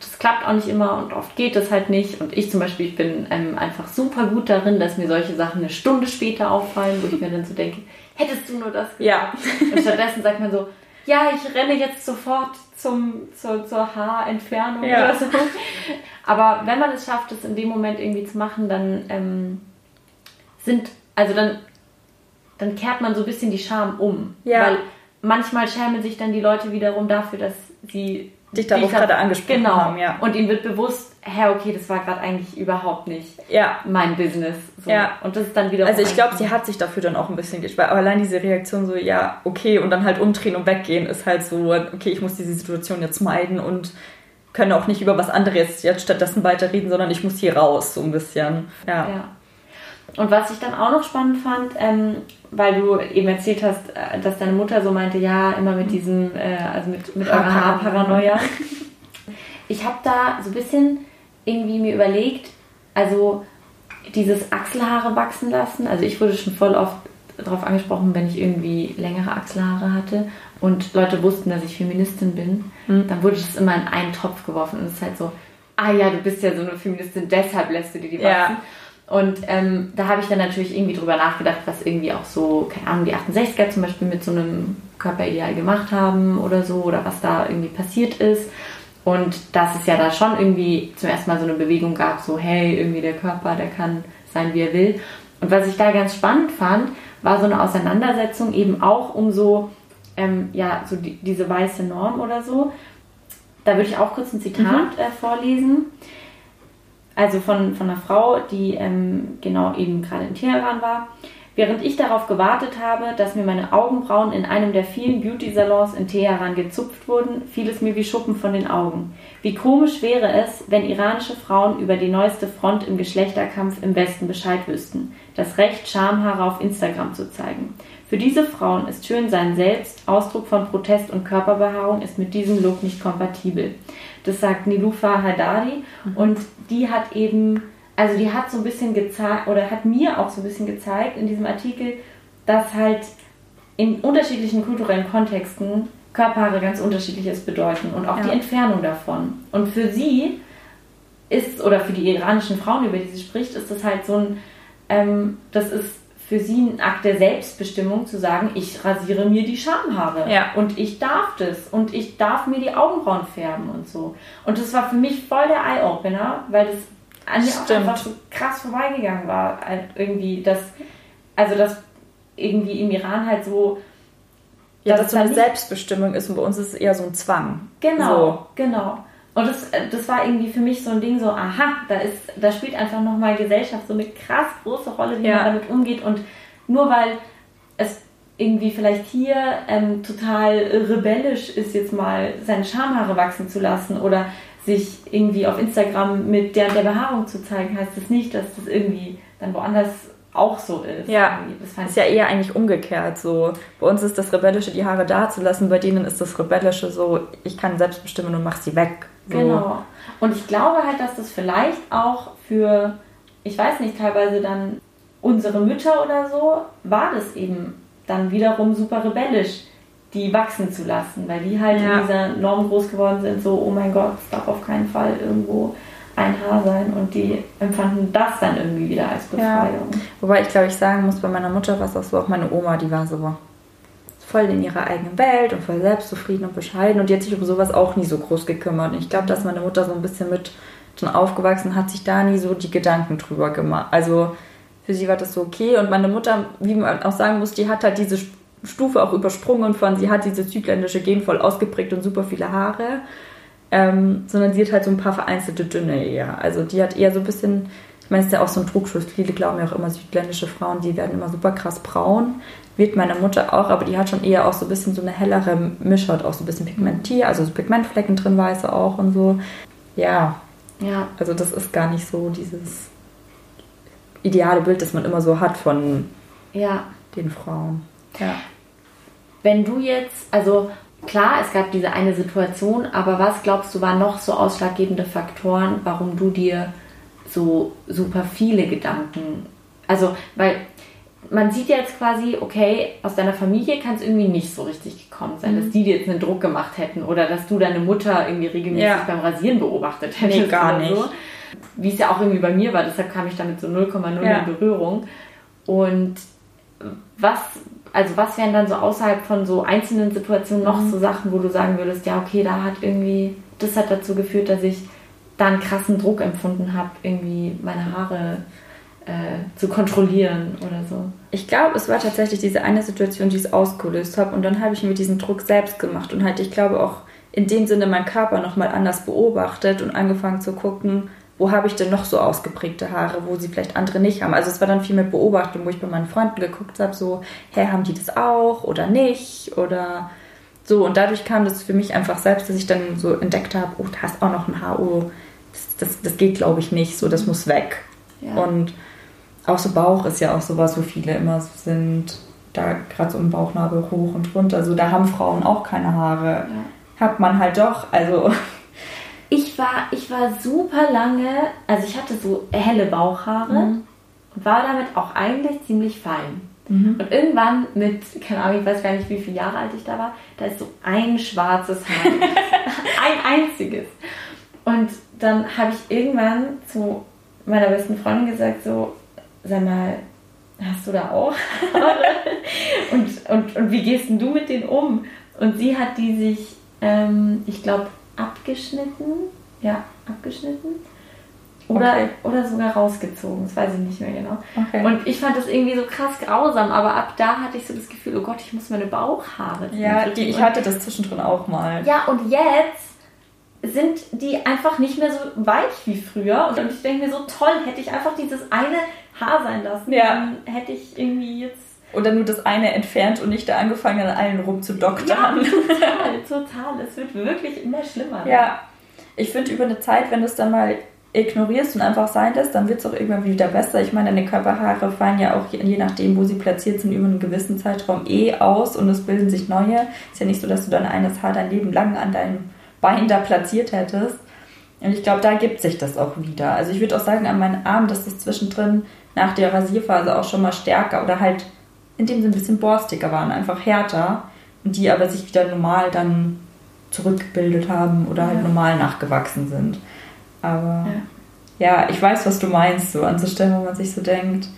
das klappt auch nicht immer und oft geht das halt nicht. Und ich zum Beispiel, ich bin ähm, einfach super gut darin, dass mir solche Sachen eine Stunde später auffallen, wo ich mir dann so denke, hättest du nur das gesagt. Ja. Und stattdessen sagt man so, ja, ich renne jetzt sofort zum, zur, zur Haarentfernung ja. oder so. Aber wenn man es schafft, es in dem Moment irgendwie zu machen, dann ähm, sind, also dann, dann kehrt man so ein bisschen die Scham um. Ja. Weil manchmal schämen sich dann die Leute wiederum dafür, dass sie dich darauf gerade angesprochen genau. haben. Ja. Und ihnen wird bewusst, hä, okay, das war gerade eigentlich überhaupt nicht ja. mein Business. So. Ja. Und das ist dann wieder. Also ich glaube, sie hat sich dafür dann auch ein bisschen gesperrt. Aber allein diese Reaktion so, ja, okay, und dann halt umdrehen und weggehen, ist halt so, okay, ich muss diese Situation jetzt meiden und können auch nicht über was anderes jetzt stattdessen weiterreden, sondern ich muss hier raus, so ein bisschen. Ja. ja. Und was ich dann auch noch spannend fand, ähm, weil du eben erzählt hast, äh, dass deine Mutter so meinte, ja, immer mit diesem, äh, also mit, mit eurer Haarparanoia. Ich habe da so ein bisschen irgendwie mir überlegt, also dieses Achselhaare wachsen lassen. Also ich wurde schon voll oft darauf angesprochen, wenn ich irgendwie längere Achselhaare hatte und Leute wussten, dass ich Feministin bin, mhm. dann wurde das immer in einen Topf geworfen und es ist halt so, ah ja, du bist ja so eine Feministin, deshalb lässt du dir die wachsen. Ja. Und ähm, da habe ich dann natürlich irgendwie drüber nachgedacht, was irgendwie auch so, keine Ahnung, die 68er zum Beispiel mit so einem Körperideal gemacht haben oder so, oder was da irgendwie passiert ist. Und dass es ja da schon irgendwie zum ersten Mal so eine Bewegung gab, so hey, irgendwie der Körper, der kann sein, wie er will. Und was ich da ganz spannend fand, war so eine Auseinandersetzung eben auch um so, ähm, ja, so die, diese weiße Norm oder so. Da würde ich auch kurz ein Zitat mhm. äh, vorlesen. Also von, von einer Frau, die ähm, genau eben gerade in Teheran war. Während ich darauf gewartet habe, dass mir meine Augenbrauen in einem der vielen Beauty-Salons in Teheran gezupft wurden, fiel es mir wie Schuppen von den Augen. Wie komisch wäre es, wenn iranische Frauen über die neueste Front im Geschlechterkampf im Westen Bescheid wüssten, das Recht, Schamhaare auf Instagram zu zeigen. Für diese Frauen ist Schönsein selbst, Ausdruck von Protest und Körperbehaarung, ist mit diesem Look nicht kompatibel. Das sagt Nilufa Hadari mhm. und die hat eben, also die hat so ein bisschen gezeigt, oder hat mir auch so ein bisschen gezeigt in diesem Artikel, dass halt in unterschiedlichen kulturellen Kontexten Körperhaare ganz unterschiedliches bedeuten und auch ja. die Entfernung davon. Und für sie ist, oder für die iranischen Frauen, über die sie spricht, ist das halt so ein, ähm, das ist für sie ein Akt der Selbstbestimmung zu sagen, ich rasiere mir die Schamhaare ja. und ich darf das und ich darf mir die Augenbrauen färben und so. Und das war für mich voll der Eye-Opener, weil das an mir auch einfach so krass vorbeigegangen war. Halt irgendwie, dass, also dass irgendwie im Iran halt so. Ja, dass das so eine Selbstbestimmung ist und bei uns ist es eher so ein Zwang. Genau, so. genau. Und das, äh, das war irgendwie für mich so ein Ding, so, aha, da, ist, da spielt einfach nochmal Gesellschaft so eine krass große Rolle, wie ja. man damit umgeht. Und nur weil es irgendwie vielleicht hier ähm, total rebellisch ist, jetzt mal seine Schamhaare wachsen zu lassen oder sich irgendwie auf Instagram mit der, der Behaarung zu zeigen, heißt das nicht, dass das irgendwie dann woanders auch so ist. Ja, das ist ja eher eigentlich umgekehrt. So bei uns ist das Rebellische, die Haare da zu lassen, bei denen ist das Rebellische so, ich kann selbst bestimmen und mach sie weg. So. Genau. Und ich glaube halt, dass das vielleicht auch für, ich weiß nicht, teilweise dann unsere Mütter oder so, war das eben dann wiederum super rebellisch, die wachsen zu lassen, weil die halt ja. in dieser Norm groß geworden sind, so, oh mein Gott, es darf auf keinen Fall irgendwo ein Haar sein und die empfanden das dann irgendwie wieder als Befreiung. Ja. Wobei ich glaube, ich sagen muss, bei meiner Mutter war es auch so, auch meine Oma, die war so voll in ihrer eigenen Welt und voll selbstzufrieden und bescheiden und die hat sich um sowas auch nie so groß gekümmert. Und ich glaube, dass meine Mutter so ein bisschen mit schon aufgewachsen hat, sich da nie so die Gedanken drüber gemacht. Also für sie war das so okay und meine Mutter, wie man auch sagen muss, die hat halt diese Stufe auch übersprungen von, sie hat diese südländische Gen voll ausgeprägt und super viele Haare ähm, sondern sie hat halt so ein paar vereinzelte dünne eher. Also die hat eher so ein bisschen, ich meine, es ist ja auch so ein Trugschluss. Viele glauben ja auch immer, südländische Frauen, die werden immer super krass braun. Wird meine Mutter auch, aber die hat schon eher auch so ein bisschen so eine hellere Mischhaut, auch so ein bisschen Pigmentier, also so Pigmentflecken drin, weiße auch und so. Ja. Ja. Also das ist gar nicht so dieses ideale Bild, das man immer so hat von ja. den Frauen. Ja. Wenn du jetzt, also klar, es gab diese eine Situation, aber was glaubst du, waren noch so ausschlaggebende Faktoren, warum du dir so super viele Gedanken, also, weil man sieht jetzt quasi, okay, aus deiner Familie kann es irgendwie nicht so richtig gekommen sein, mhm. dass die dir jetzt einen Druck gemacht hätten oder dass du deine Mutter irgendwie regelmäßig ja. beim Rasieren beobachtet hättest. Nee, gar nicht. So. Wie es ja auch irgendwie bei mir war, deshalb kam ich damit so 0,0 ja. in Berührung. Und was, also was wären dann so außerhalb von so einzelnen Situationen noch mhm. so Sachen, wo du sagen würdest, ja, okay, da hat irgendwie, das hat dazu geführt, dass ich da einen krassen Druck empfunden habe, irgendwie meine Haare äh, zu kontrollieren oder so. Ich glaube, es war tatsächlich diese eine Situation, die es ausgelöst habe und dann habe ich mir diesen Druck selbst gemacht und halt, ich glaube auch in dem Sinne meinen Körper nochmal anders beobachtet und angefangen zu gucken, wo habe ich denn noch so ausgeprägte Haare, wo sie vielleicht andere nicht haben. Also es war dann viel mit Beobachtung, wo ich bei meinen Freunden geguckt habe, so, hä, haben die das auch oder nicht oder so. Und dadurch kam das für mich einfach selbst, dass ich dann so entdeckt habe, oh, da hast auch noch ein Haar, oh, das, das, das geht glaube ich nicht, so, das muss weg. Ja. Und auch so Bauch ist ja auch sowas, wo viele immer so sind, da gerade so im Bauchnabel hoch und runter, so, da haben Frauen auch keine Haare. Ja. Hat man halt doch, also ich war, ich war super lange, also ich hatte so helle Bauchhaare mhm. und war damit auch eigentlich ziemlich fein. Mhm. Und irgendwann mit, keine Ahnung, ich weiß gar nicht, wie viele Jahre alt ich da war, da ist so ein schwarzes Haar. ein einziges. Und dann habe ich irgendwann zu meiner besten Freundin gesagt, so, sag mal, hast du da auch und, und, und wie gehst denn du mit denen um? Und sie hat die sich, ähm, ich glaube, abgeschnitten. Ja, abgeschnitten. Oder, okay. oder sogar rausgezogen, das weiß ich nicht mehr genau. Okay. Und ich fand das irgendwie so krass grausam, aber ab da hatte ich so das Gefühl, oh Gott, ich muss meine Bauchhaare. Ja, die, ich hatte das zwischendrin auch mal. Ja, und jetzt sind die einfach nicht mehr so weich wie früher. Und ich denke mir so, toll, hätte ich einfach dieses eine Haar sein lassen, ja. dann hätte ich irgendwie jetzt oder nur das eine entfernt und nicht da angefangen, an allen rumzudoktern. Ja, total, total. Es wird wirklich immer schlimmer. Ja, ich finde über eine Zeit, wenn du es dann mal ignorierst und einfach sein lässt, dann wird es auch irgendwann wieder besser. Ich meine, deine Körperhaare fallen ja auch je, je, nachdem, wo sie platziert sind, über einen gewissen Zeitraum eh aus und es bilden sich neue. Ist ja nicht so, dass du dann eines Haar dein Leben lang an deinem Bein da platziert hättest. Und ich glaube, da gibt sich das auch wieder. Also ich würde auch sagen, an meinen Armen, dass das zwischendrin nach der Rasierphase auch schon mal stärker oder halt indem sie ein bisschen borstiger waren, einfach härter und die aber sich wieder normal dann zurückgebildet haben oder halt normal nachgewachsen sind. Aber ja. ja. ich weiß, was du meinst, so anzustellen, wo man sich so denkt,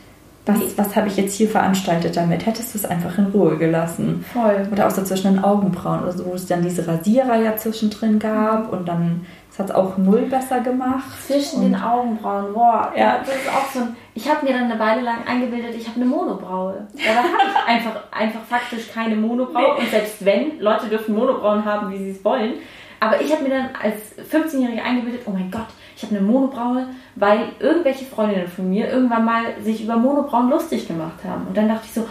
was, was habe ich jetzt hier veranstaltet damit? Hättest du es einfach in Ruhe gelassen? Voll. Oder auch so zwischen den Augenbrauen oder so, wo es dann diese Rasierer ja zwischendrin gab und dann hat es auch null besser gemacht. Zwischen den Augenbrauen, boah. Ja. Das ist auch so ein. Ich habe mir dann eine Weile lang eingebildet, ich habe eine Monobraue. Dabei habe ich einfach, einfach faktisch keine Monobraue. Nee. Und selbst wenn, Leute dürfen Monobrauen haben, wie sie es wollen. Aber ich habe mir dann als 15-Jährige eingebildet, oh mein Gott, ich habe eine Monobraue, weil irgendwelche Freundinnen von mir irgendwann mal sich über Monobrauen lustig gemacht haben. Und dann dachte ich so,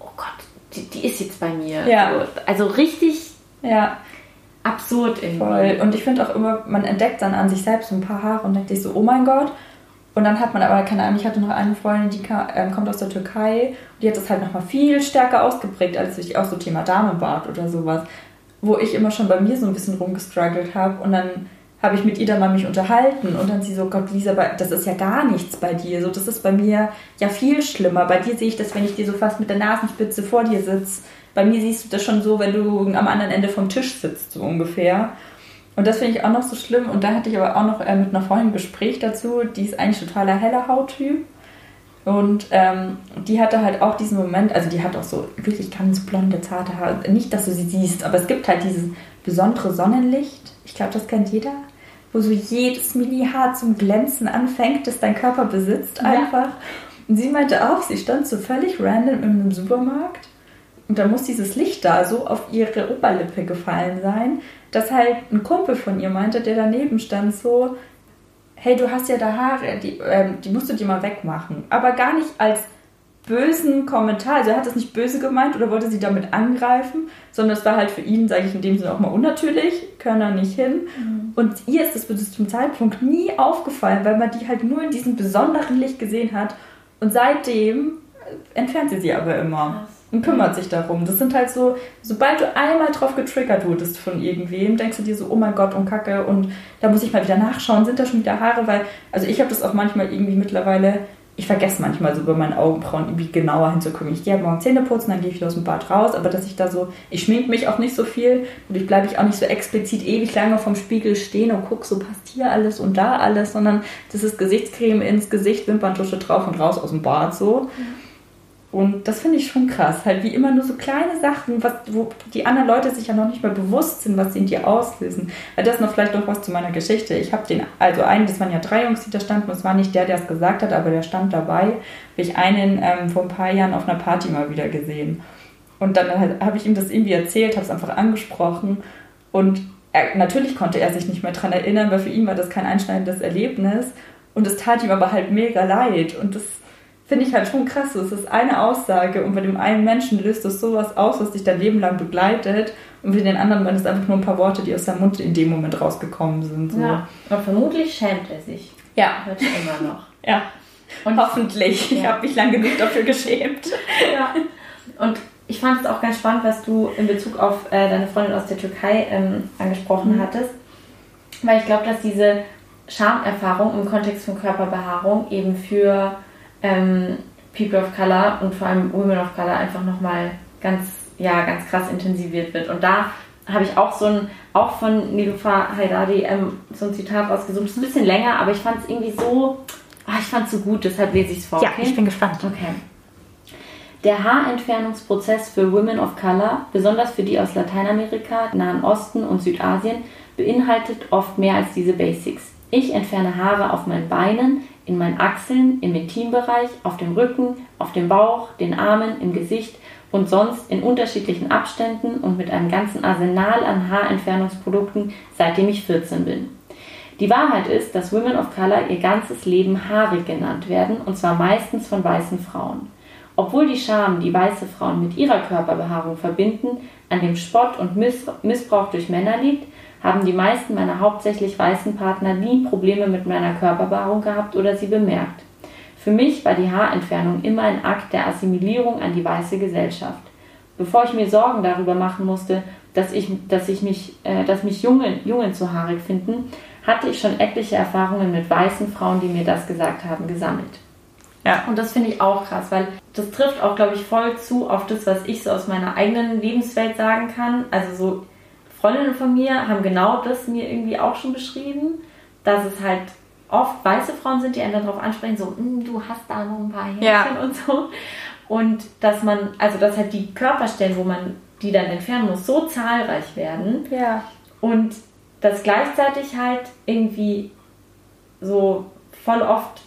oh Gott, die, die ist jetzt bei mir. Ja. Also richtig. Ja absurd irgendwie. Voll. Und ich finde auch immer, man entdeckt dann an sich selbst so ein paar Haare und denkt sich so, oh mein Gott. Und dann hat man aber, keine Ahnung, ich hatte noch eine Freundin, die kam, äh, kommt aus der Türkei und die hat das halt nochmal viel stärker ausgeprägt als ich, auch so Thema Damenbart oder sowas. Wo ich immer schon bei mir so ein bisschen rumgestruggelt habe und dann habe ich mit ihr dann mal mich unterhalten und dann sie so, Gott, Lisa, das ist ja gar nichts bei dir. So, das ist bei mir ja viel schlimmer. Bei dir sehe ich das, wenn ich dir so fast mit der Nasenspitze vor dir sitze bei mir siehst du das schon so, wenn du am anderen Ende vom Tisch sitzt, so ungefähr. Und das finde ich auch noch so schlimm. Und da hatte ich aber auch noch äh, mit einer Freundin ein Gespräch dazu. Die ist eigentlich totaler heller Hauttyp. Und ähm, die hatte halt auch diesen Moment, also die hat auch so wirklich ganz blonde, zarte Haare. Nicht, dass du sie siehst, aber es gibt halt dieses besondere Sonnenlicht. Ich glaube, das kennt jeder. Wo so jedes Millihaar zum Glänzen anfängt, das dein Körper besitzt einfach. Ja. Und sie meinte auch, sie stand so völlig random in einem Supermarkt. Und da muss dieses Licht da so auf ihre Oberlippe gefallen sein, dass halt ein Kumpel von ihr meinte, der daneben stand, so, hey, du hast ja da Haare, die, ähm, die musst du dir mal wegmachen. Aber gar nicht als bösen Kommentar. Also er hat das nicht böse gemeint oder wollte sie damit angreifen, sondern es war halt für ihn, sage ich in dem Sinne auch mal unnatürlich, können er nicht hin. Mhm. Und ihr ist das bis zum Zeitpunkt nie aufgefallen, weil man die halt nur in diesem besonderen Licht gesehen hat. Und seitdem entfernt sie sie aber immer. Krass und kümmert sich darum. Das sind halt so, sobald du einmal drauf getriggert wurdest von irgendwem, denkst du dir so, oh mein Gott, und Kacke, und da muss ich mal wieder nachschauen, sind da schon wieder Haare, weil, also ich habe das auch manchmal irgendwie mittlerweile, ich vergesse manchmal so bei meinen Augenbrauen irgendwie genauer hinzugucken. Ich gehe halt morgen Zähne putzen, dann gehe ich wieder aus dem Bad raus, aber dass ich da so, ich schmink mich auch nicht so viel und ich bleibe ich auch nicht so explizit ewig lange vom Spiegel stehen und gucke, so passt hier alles und da alles, sondern das ist Gesichtscreme ins Gesicht, Wimperntusche drauf und raus aus dem Bad so. Mhm und das finde ich schon krass. Halt wie immer nur so kleine Sachen, was, wo die anderen Leute sich ja noch nicht mal bewusst sind, was sie in dir auslösen. Weil das noch vielleicht noch was zu meiner Geschichte. Ich habe den, also einen, das waren ja drei Jungs, die da standen. Es war nicht der, der es gesagt hat, aber der stand dabei. Habe ich einen ähm, vor ein paar Jahren auf einer Party mal wieder gesehen. Und dann habe ich ihm das irgendwie erzählt, habe es einfach angesprochen. Und er, natürlich konnte er sich nicht mehr daran erinnern, weil für ihn war das kein einschneidendes Erlebnis. Und es tat ihm aber halt mega leid. Und das finde ich halt schon krass. Es ist eine Aussage und bei dem einen Menschen löst das sowas aus, was dich dein Leben lang begleitet. Und für den anderen waren es einfach nur ein paar Worte, die aus seinem Mund in dem Moment rausgekommen sind. So. Ja, und vermutlich schämt er sich. Ja. Heute immer noch. ja. Und hoffentlich. Ja. Ich habe mich lang genug dafür geschämt. ja. Und ich fand es auch ganz spannend, was du in Bezug auf äh, deine Freundin aus der Türkei ähm, angesprochen mhm. hattest. Weil ich glaube, dass diese Schamerfahrung im Kontext von Körperbehaarung eben für ähm, People of Color und vor allem Women of Color einfach nochmal ganz, ja, ganz krass intensiviert wird. Und da habe ich auch so ein, auch von Nilufar Haidadi ähm, so ein Zitat rausgesucht. Das ist ein bisschen länger, aber ich fand es irgendwie so, ach, ich fand es so gut, deshalb lese ich es vor. Ja, okay? ich bin gespannt. Okay. Der Haarentfernungsprozess für Women of Color, besonders für die aus Lateinamerika, Nahen Osten und Südasien, beinhaltet oft mehr als diese Basics. Ich entferne Haare auf meinen Beinen, in meinen Achseln, im Intimbereich, auf dem Rücken, auf dem Bauch, den Armen, im Gesicht und sonst in unterschiedlichen Abständen und mit einem ganzen Arsenal an Haarentfernungsprodukten, seitdem ich 14 bin. Die Wahrheit ist, dass Women of Color ihr ganzes Leben haarig genannt werden, und zwar meistens von weißen Frauen. Obwohl die Scham, die weiße Frauen mit ihrer Körperbehaarung verbinden, an dem Spott und Missbrauch durch Männer liegt, haben die meisten meiner hauptsächlich weißen Partner nie Probleme mit meiner Körperbehaarung gehabt oder sie bemerkt. Für mich war die Haarentfernung immer ein Akt der Assimilierung an die weiße Gesellschaft. Bevor ich mir Sorgen darüber machen musste, dass, ich, dass, ich mich, äh, dass mich Jungen, Jungen zu haarig finden, hatte ich schon etliche Erfahrungen mit weißen Frauen, die mir das gesagt haben, gesammelt. Ja. Und das finde ich auch krass, weil das trifft auch, glaube ich, voll zu auf das, was ich so aus meiner eigenen Lebenswelt sagen kann. Also so Freundinnen von mir haben genau das mir irgendwie auch schon beschrieben, dass es halt oft weiße Frauen sind, die einen darauf ansprechen, so, hm, du hast da noch ein paar Härchen ja. und so. Und dass man, also dass halt die Körperstellen, wo man die dann entfernen muss, so zahlreich werden. Ja. Und dass gleichzeitig halt irgendwie so voll oft,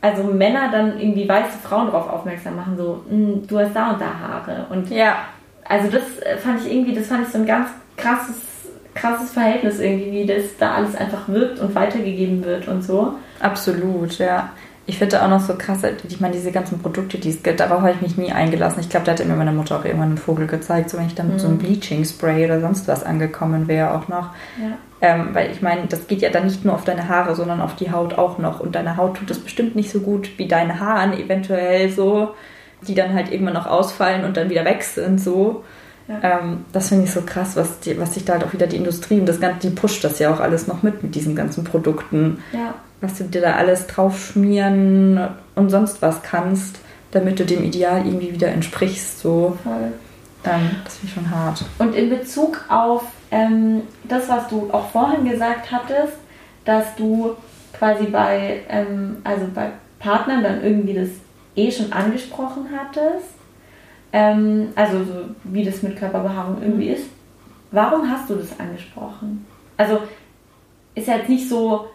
also Männer dann irgendwie weiße Frauen darauf aufmerksam machen, so, hm, du hast da und da Haare. Und ja. Also das fand ich irgendwie, das fand ich so ein ganz krasses, krasses Verhältnis irgendwie, wie das da alles einfach wirkt und weitergegeben wird und so. Absolut, ja. Ich finde auch noch so krass, ich meine, diese ganzen Produkte, die es gibt, darauf habe ich mich nie eingelassen. Ich glaube, da hätte mir meine Mutter auch irgendwann einen Vogel gezeigt, so wenn ich dann mit mhm. so einem mhm. Bleaching-Spray oder sonst was angekommen wäre auch noch. Ja. Ähm, weil ich meine, das geht ja dann nicht nur auf deine Haare, sondern auf die Haut auch noch. Und deine Haut tut das bestimmt nicht so gut wie deine Haaren eventuell so, die dann halt irgendwann noch ausfallen und dann wieder weg sind so. Ähm, das finde ich so krass, was, die, was sich da halt auch wieder die Industrie und das Ganze, die pusht das ja auch alles noch mit mit diesen ganzen Produkten. Ja. Was du dir da alles drauf schmieren und sonst was kannst, damit du dem Ideal irgendwie wieder entsprichst. So. Voll. Ähm, das finde ich schon hart. Und in Bezug auf ähm, das, was du auch vorhin gesagt hattest, dass du quasi bei, ähm, also bei Partnern dann irgendwie das eh schon angesprochen hattest, ähm, also so wie das mit Körperbehaarung irgendwie ist. Warum hast du das angesprochen? Also ist ja jetzt nicht so,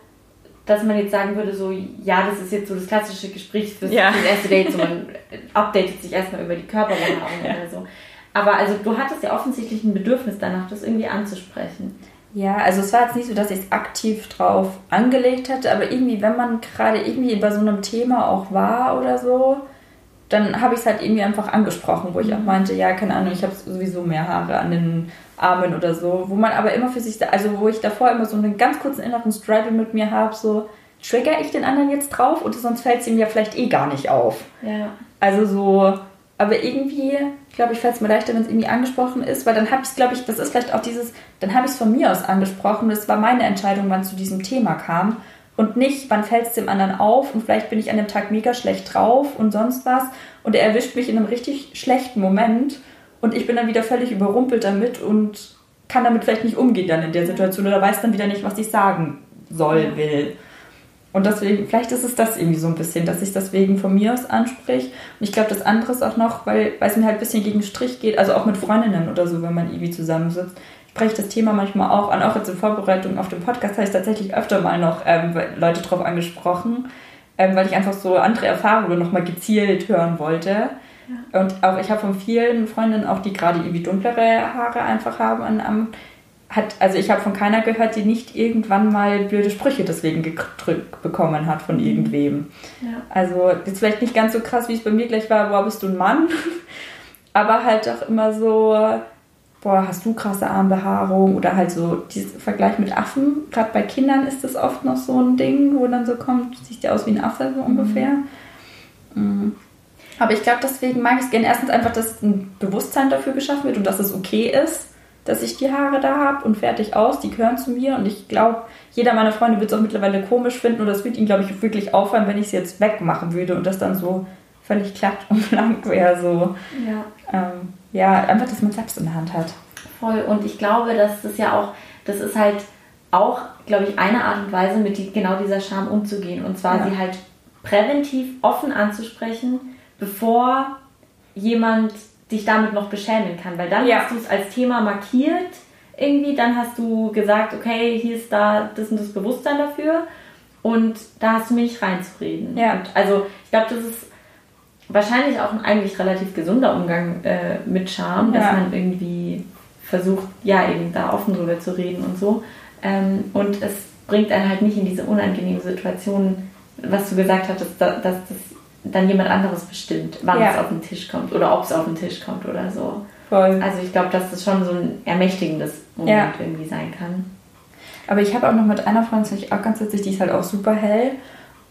dass man jetzt sagen würde, so, ja, das ist jetzt so das klassische Gespräch fürs, Ja. fürs erste Date, so man updatet sich erstmal über die Körperbehaarung Ja. oder so. Aber also du hattest ja offensichtlich ein Bedürfnis danach, das irgendwie anzusprechen. Ja, also es war jetzt nicht so, dass ich es aktiv drauf angelegt hätte, aber irgendwie, wenn man gerade irgendwie bei so einem Thema auch war oder so, dann habe ich es halt irgendwie einfach angesprochen, wo ich auch meinte, ja, keine Ahnung, ich habe sowieso mehr Haare an den Armen oder so, wo man aber immer für sich, also wo ich davor immer so einen ganz kurzen inneren Struggle mit mir habe, so, trigger ich den anderen jetzt drauf oder sonst fällt es ihm ja vielleicht eh gar nicht auf. Ja. Also so, aber irgendwie, glaube ich, fällt es mir leichter, wenn es irgendwie angesprochen ist, weil dann habe ich es, glaube ich, das ist vielleicht auch dieses, dann habe ich es von mir aus angesprochen. Das war meine Entscheidung, wann es zu diesem Thema kam. Und nicht, wann fällt es dem anderen auf und vielleicht bin ich an dem Tag mega schlecht drauf und sonst was. Und er erwischt mich in einem richtig schlechten Moment und ich bin dann wieder völlig überrumpelt damit und kann damit vielleicht nicht umgehen dann in der Situation oder weiß dann wieder nicht, was ich sagen soll, will. Und deswegen, vielleicht ist es das irgendwie so ein bisschen, dass ich deswegen von mir aus ansprich. Und ich glaube, das andere ist auch noch, weil, weil es mir halt ein bisschen gegen den Strich geht, also auch mit Freundinnen oder so, wenn man irgendwie zusammensitzt, spreche das Thema manchmal auch an. Auch jetzt in Vorbereitung auf den Podcast habe ich tatsächlich öfter mal noch ähm, Leute drauf angesprochen, ähm, weil ich einfach so andere Erfahrungen nochmal gezielt hören wollte. Und auch ich habe von vielen Freundinnen, auch die gerade irgendwie dunklere Haare einfach haben, an, am, hat, also ich habe von keiner gehört, die nicht irgendwann mal blöde Sprüche deswegen gedrückt bekommen hat von irgendwem. Ja. Also jetzt vielleicht nicht ganz so krass, wie es bei mir gleich war, boah, bist du ein Mann? Aber halt auch immer so, boah, hast du krasse Armbehaarung? Oder halt so dieser Vergleich mit Affen. Gerade bei Kindern ist das oft noch so ein Ding, wo dann so kommt, sieht der aus wie ein Affe so ungefähr. Mhm. Aber ich glaube, deswegen mag ich es gerne. Erstens einfach, dass ein Bewusstsein dafür geschaffen wird und dass es okay ist, dass ich die Haare da habe und fertig aus. Die gehören zu mir und ich glaube, jeder meiner Freunde wird es auch mittlerweile komisch finden und das wird ihn, glaube ich, wirklich auffallen, wenn ich es jetzt wegmachen würde und das dann so völlig glatt und blank wäre. So, Ja. ähm, ja, einfach, dass man selbst in der Hand hat. Voll. Und ich glaube, dass das ja auch, das ist halt auch, glaube ich, eine Art und Weise, mit die, genau dieser Scham umzugehen. Und zwar Ja. sie halt präventiv offen anzusprechen, bevor jemand dich damit noch beschämen kann. Weil dann Ja. hast du es als Thema markiert irgendwie, dann hast du gesagt, okay, hier ist da das und das Bewusstsein dafür und da hast du mir nicht reinzureden. Ja. Und also ich glaube, das ist wahrscheinlich auch ein eigentlich relativ gesunder Umgang äh, mit Scham, dass Ja. man irgendwie versucht, ja, eben da offen drüber zu reden und so. Ähm, und es bringt einen halt nicht in diese unangenehme Situation, was du gesagt hattest, da- dass das dann jemand anderes bestimmt, wann Ja. es auf den Tisch kommt oder ob es auf den Tisch kommt oder so. Voll. Also ich glaube, dass das schon so ein ermächtigendes Moment Ja. irgendwie sein kann. Aber ich habe auch noch mit einer Freundin, das ich auch ganz witzig, die ist halt auch super hell.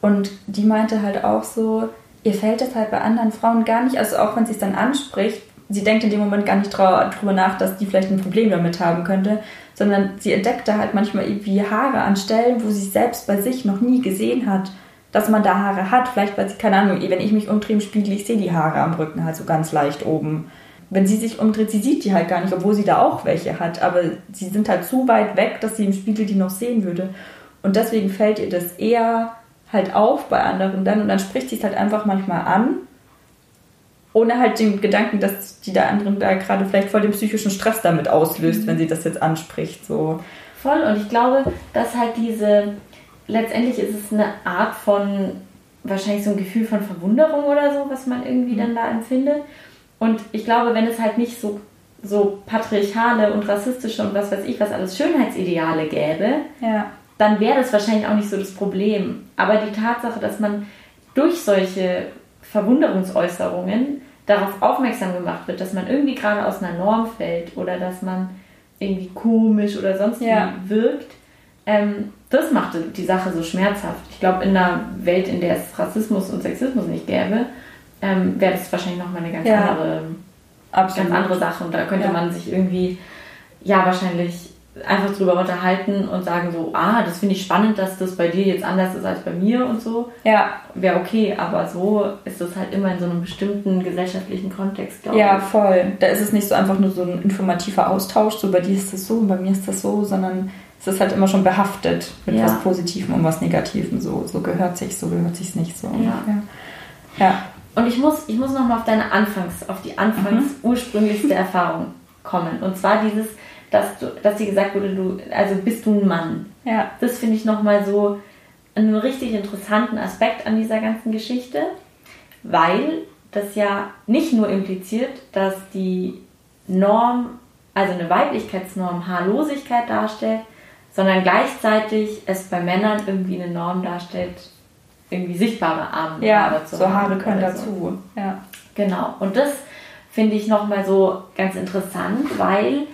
Und die meinte halt auch so, ihr fällt das halt bei anderen Frauen gar nicht, also auch wenn sie es dann anspricht, sie denkt in dem Moment gar nicht drüber nach, dass die vielleicht ein Problem damit haben könnte, sondern sie entdeckt da halt manchmal irgendwie Haare an Stellen, wo sie selbst bei sich noch nie gesehen hat, dass man da Haare hat. Vielleicht, weil sie, keine Ahnung, wenn ich mich umdrehe im Spiegel, ich sehe die Haare am Rücken halt so ganz leicht oben. Wenn sie sich umdreht, sie sieht die halt gar nicht, obwohl sie da auch welche hat. Aber sie sind halt zu weit weg, dass sie im Spiegel die noch sehen würde. Und deswegen fällt ihr das eher halt auf bei anderen dann. Und dann spricht sie es halt einfach manchmal an. Ohne halt den Gedanken, dass die der anderen da gerade vielleicht voll den psychischen Stress damit auslöst, wenn sie das jetzt anspricht. So. Voll. Und ich glaube, dass halt diese, letztendlich ist es eine Art von, wahrscheinlich so ein Gefühl von Verwunderung oder so, was man irgendwie dann da empfindet. Und ich glaube, wenn es halt nicht so, so patriarchale und rassistische und was weiß ich, was alles Schönheitsideale gäbe, Ja. Dann wäre das wahrscheinlich auch nicht so das Problem. Aber die Tatsache, dass man durch solche Verwunderungsäußerungen darauf aufmerksam gemacht wird, dass man irgendwie gerade aus einer Norm fällt oder dass man irgendwie komisch oder sonst Ja. wie wirkt, ähm, das macht die Sache so schmerzhaft. Ich glaube, in einer Welt, in der es Rassismus und Sexismus nicht gäbe, ähm, wäre das wahrscheinlich nochmal eine ganz Ja. andere Absolut. ganz andere Sache und da könnte Ja. man sich irgendwie ja wahrscheinlich einfach drüber unterhalten und sagen so, ah, das finde ich spannend, dass das bei dir jetzt anders ist als bei mir und so. Ja. Wäre okay, aber so ist das halt immer in so einem bestimmten gesellschaftlichen Kontext, glaube ja, ich. Ja, voll. Da ist es nicht so einfach nur so ein informativer Austausch, so bei dir ist das so und bei mir ist das so, sondern es ist halt immer schon behaftet mit ja. was Positivem und was Negativem. So, so gehört sich, so gehört sich nicht so. Ja. ja. ja. Und ich muss, ich muss nochmal auf deine Anfangs, auf die anfangs mhm. ursprünglichste Erfahrung kommen. Und zwar dieses, dass, du, dass dir gesagt wurde, du, also bist du ein Mann. Ja. Das finde ich nochmal so einen richtig interessanten Aspekt an dieser ganzen Geschichte, weil das ja nicht nur impliziert, dass die Norm, also eine Weiblichkeitsnorm Haarlosigkeit darstellt, sondern gleichzeitig es bei Männern irgendwie eine Norm darstellt, irgendwie sichtbare Arme ja, Haare zu so Haare können dazu. Ja. Genau. Und das finde ich nochmal so ganz interessant, weil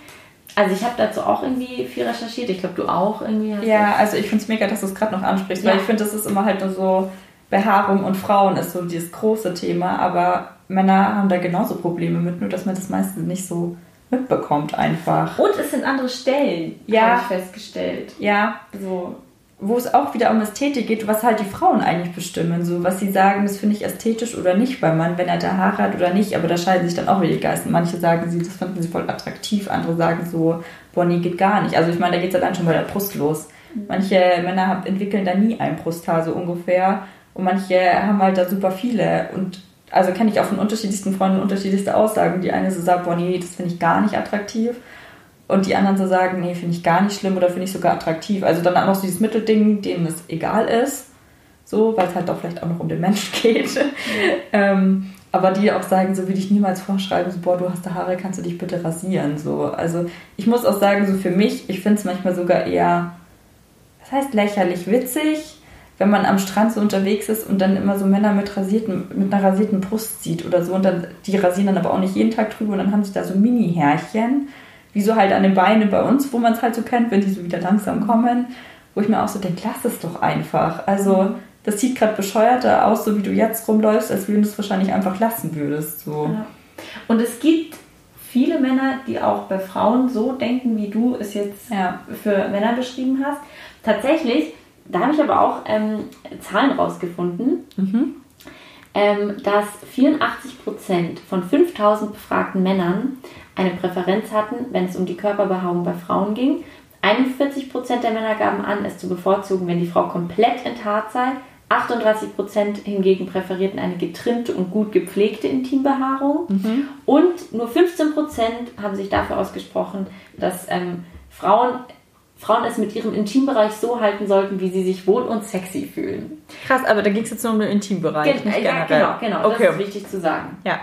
also ich habe dazu auch irgendwie viel recherchiert. Ich glaube, du auch irgendwie hast. Ja, also ich finde es mega, dass du es gerade noch ansprichst, ja. weil ich finde, das ist immer halt nur so, Behaarung und Frauen ist so dieses große Thema, aber Männer haben da genauso Probleme mit, nur dass man das meistens nicht so mitbekommt einfach. Und es sind andere Stellen, ja. habe ich festgestellt. Ja. So wo es auch wieder um Ästhetik geht, was halt die Frauen eigentlich bestimmen. So, was sie sagen, das finde ich ästhetisch oder nicht beim Mann, wenn er da Haare hat oder nicht. Aber da scheiden sich dann auch wieder die Geister. Manche sagen, sie, das finden sie voll attraktiv. Andere sagen so, boah, nee, geht gar nicht. Also ich meine, da geht es allein schon bei der Brust los. Manche Männer haben, entwickeln da nie ein Brusthaar so ungefähr. Und manche haben halt da super viele. Und also kenne ich auch von unterschiedlichsten Freunden unterschiedlichste Aussagen. Die eine so sagt, boah, nee, das finde ich gar nicht attraktiv und die anderen so sagen, nee, finde ich gar nicht schlimm oder finde ich sogar attraktiv. Also dann auch noch so dieses Mittelding, denen es egal ist, so, weil es halt doch vielleicht auch noch um den Menschen geht. ähm, aber die auch sagen, so würde ich niemals vorschreiben, so, boah, du hast da Haare, kannst du dich bitte rasieren, so. Also ich muss auch sagen, so für mich, ich finde es manchmal sogar eher, das heißt lächerlich witzig, wenn man am Strand so unterwegs ist und dann immer so Männer mit, rasierten, mit einer rasierten Brust sieht oder so und dann, die rasieren dann aber auch nicht jeden Tag drüber und dann haben sie da so Mini-Härchen wie so halt an den Beinen bei uns, wo man es halt so kennt, wenn die so wieder langsam kommen, wo ich mir auch so denke, lass es doch einfach. Also das sieht gerade bescheuerter aus, so wie du jetzt rumläufst, als wenn du es wahrscheinlich einfach lassen würdest. So. Ja. Und es gibt viele Männer, die auch bei Frauen so denken, wie du es jetzt ja. für Männer beschrieben hast. Tatsächlich, da habe ich aber auch ähm, Zahlen rausgefunden, mhm. ähm, dass 84% von 5000 befragten Männern eine Präferenz hatten, wenn es um die Körperbehaarung bei Frauen ging. 41% der Männer gaben an, es zu bevorzugen, wenn die Frau komplett enthaart sei. 38% hingegen präferierten eine getrimmte und gut gepflegte Intimbehaarung. Mhm. Und nur 15% haben sich dafür ausgesprochen, dass ähm, Frauen, Frauen es mit ihrem Intimbereich so halten sollten, wie sie sich wohl und sexy fühlen. Krass, aber da ging es jetzt nur um den Intimbereich. Gen ja, genau, genau. Okay. Das ist wichtig zu sagen. Ja.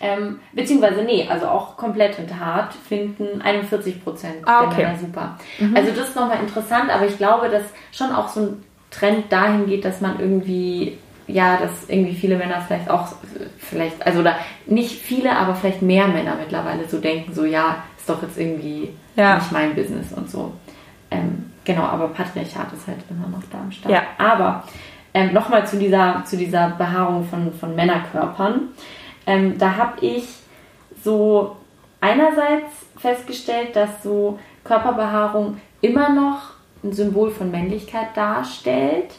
Ähm, beziehungsweise, nee, also auch komplett enthaart finden 41 Prozent ah, okay. der Männer super. Mhm. Also das ist nochmal interessant, aber ich glaube, dass schon auch so ein Trend dahin geht, dass man irgendwie, ja, dass irgendwie viele Männer vielleicht auch, vielleicht, also oder nicht viele, aber vielleicht mehr Männer mittlerweile so denken, so ja, ist doch jetzt irgendwie ja. nicht mein Business und so. Ähm, genau, aber Patriarchat ist halt immer noch da am Start. Ja. Aber ähm, nochmal zu dieser, zu dieser Behaarung von, von Männerkörpern. Ähm, da habe ich so einerseits festgestellt, dass so Körperbehaarung immer noch ein Symbol von Männlichkeit darstellt,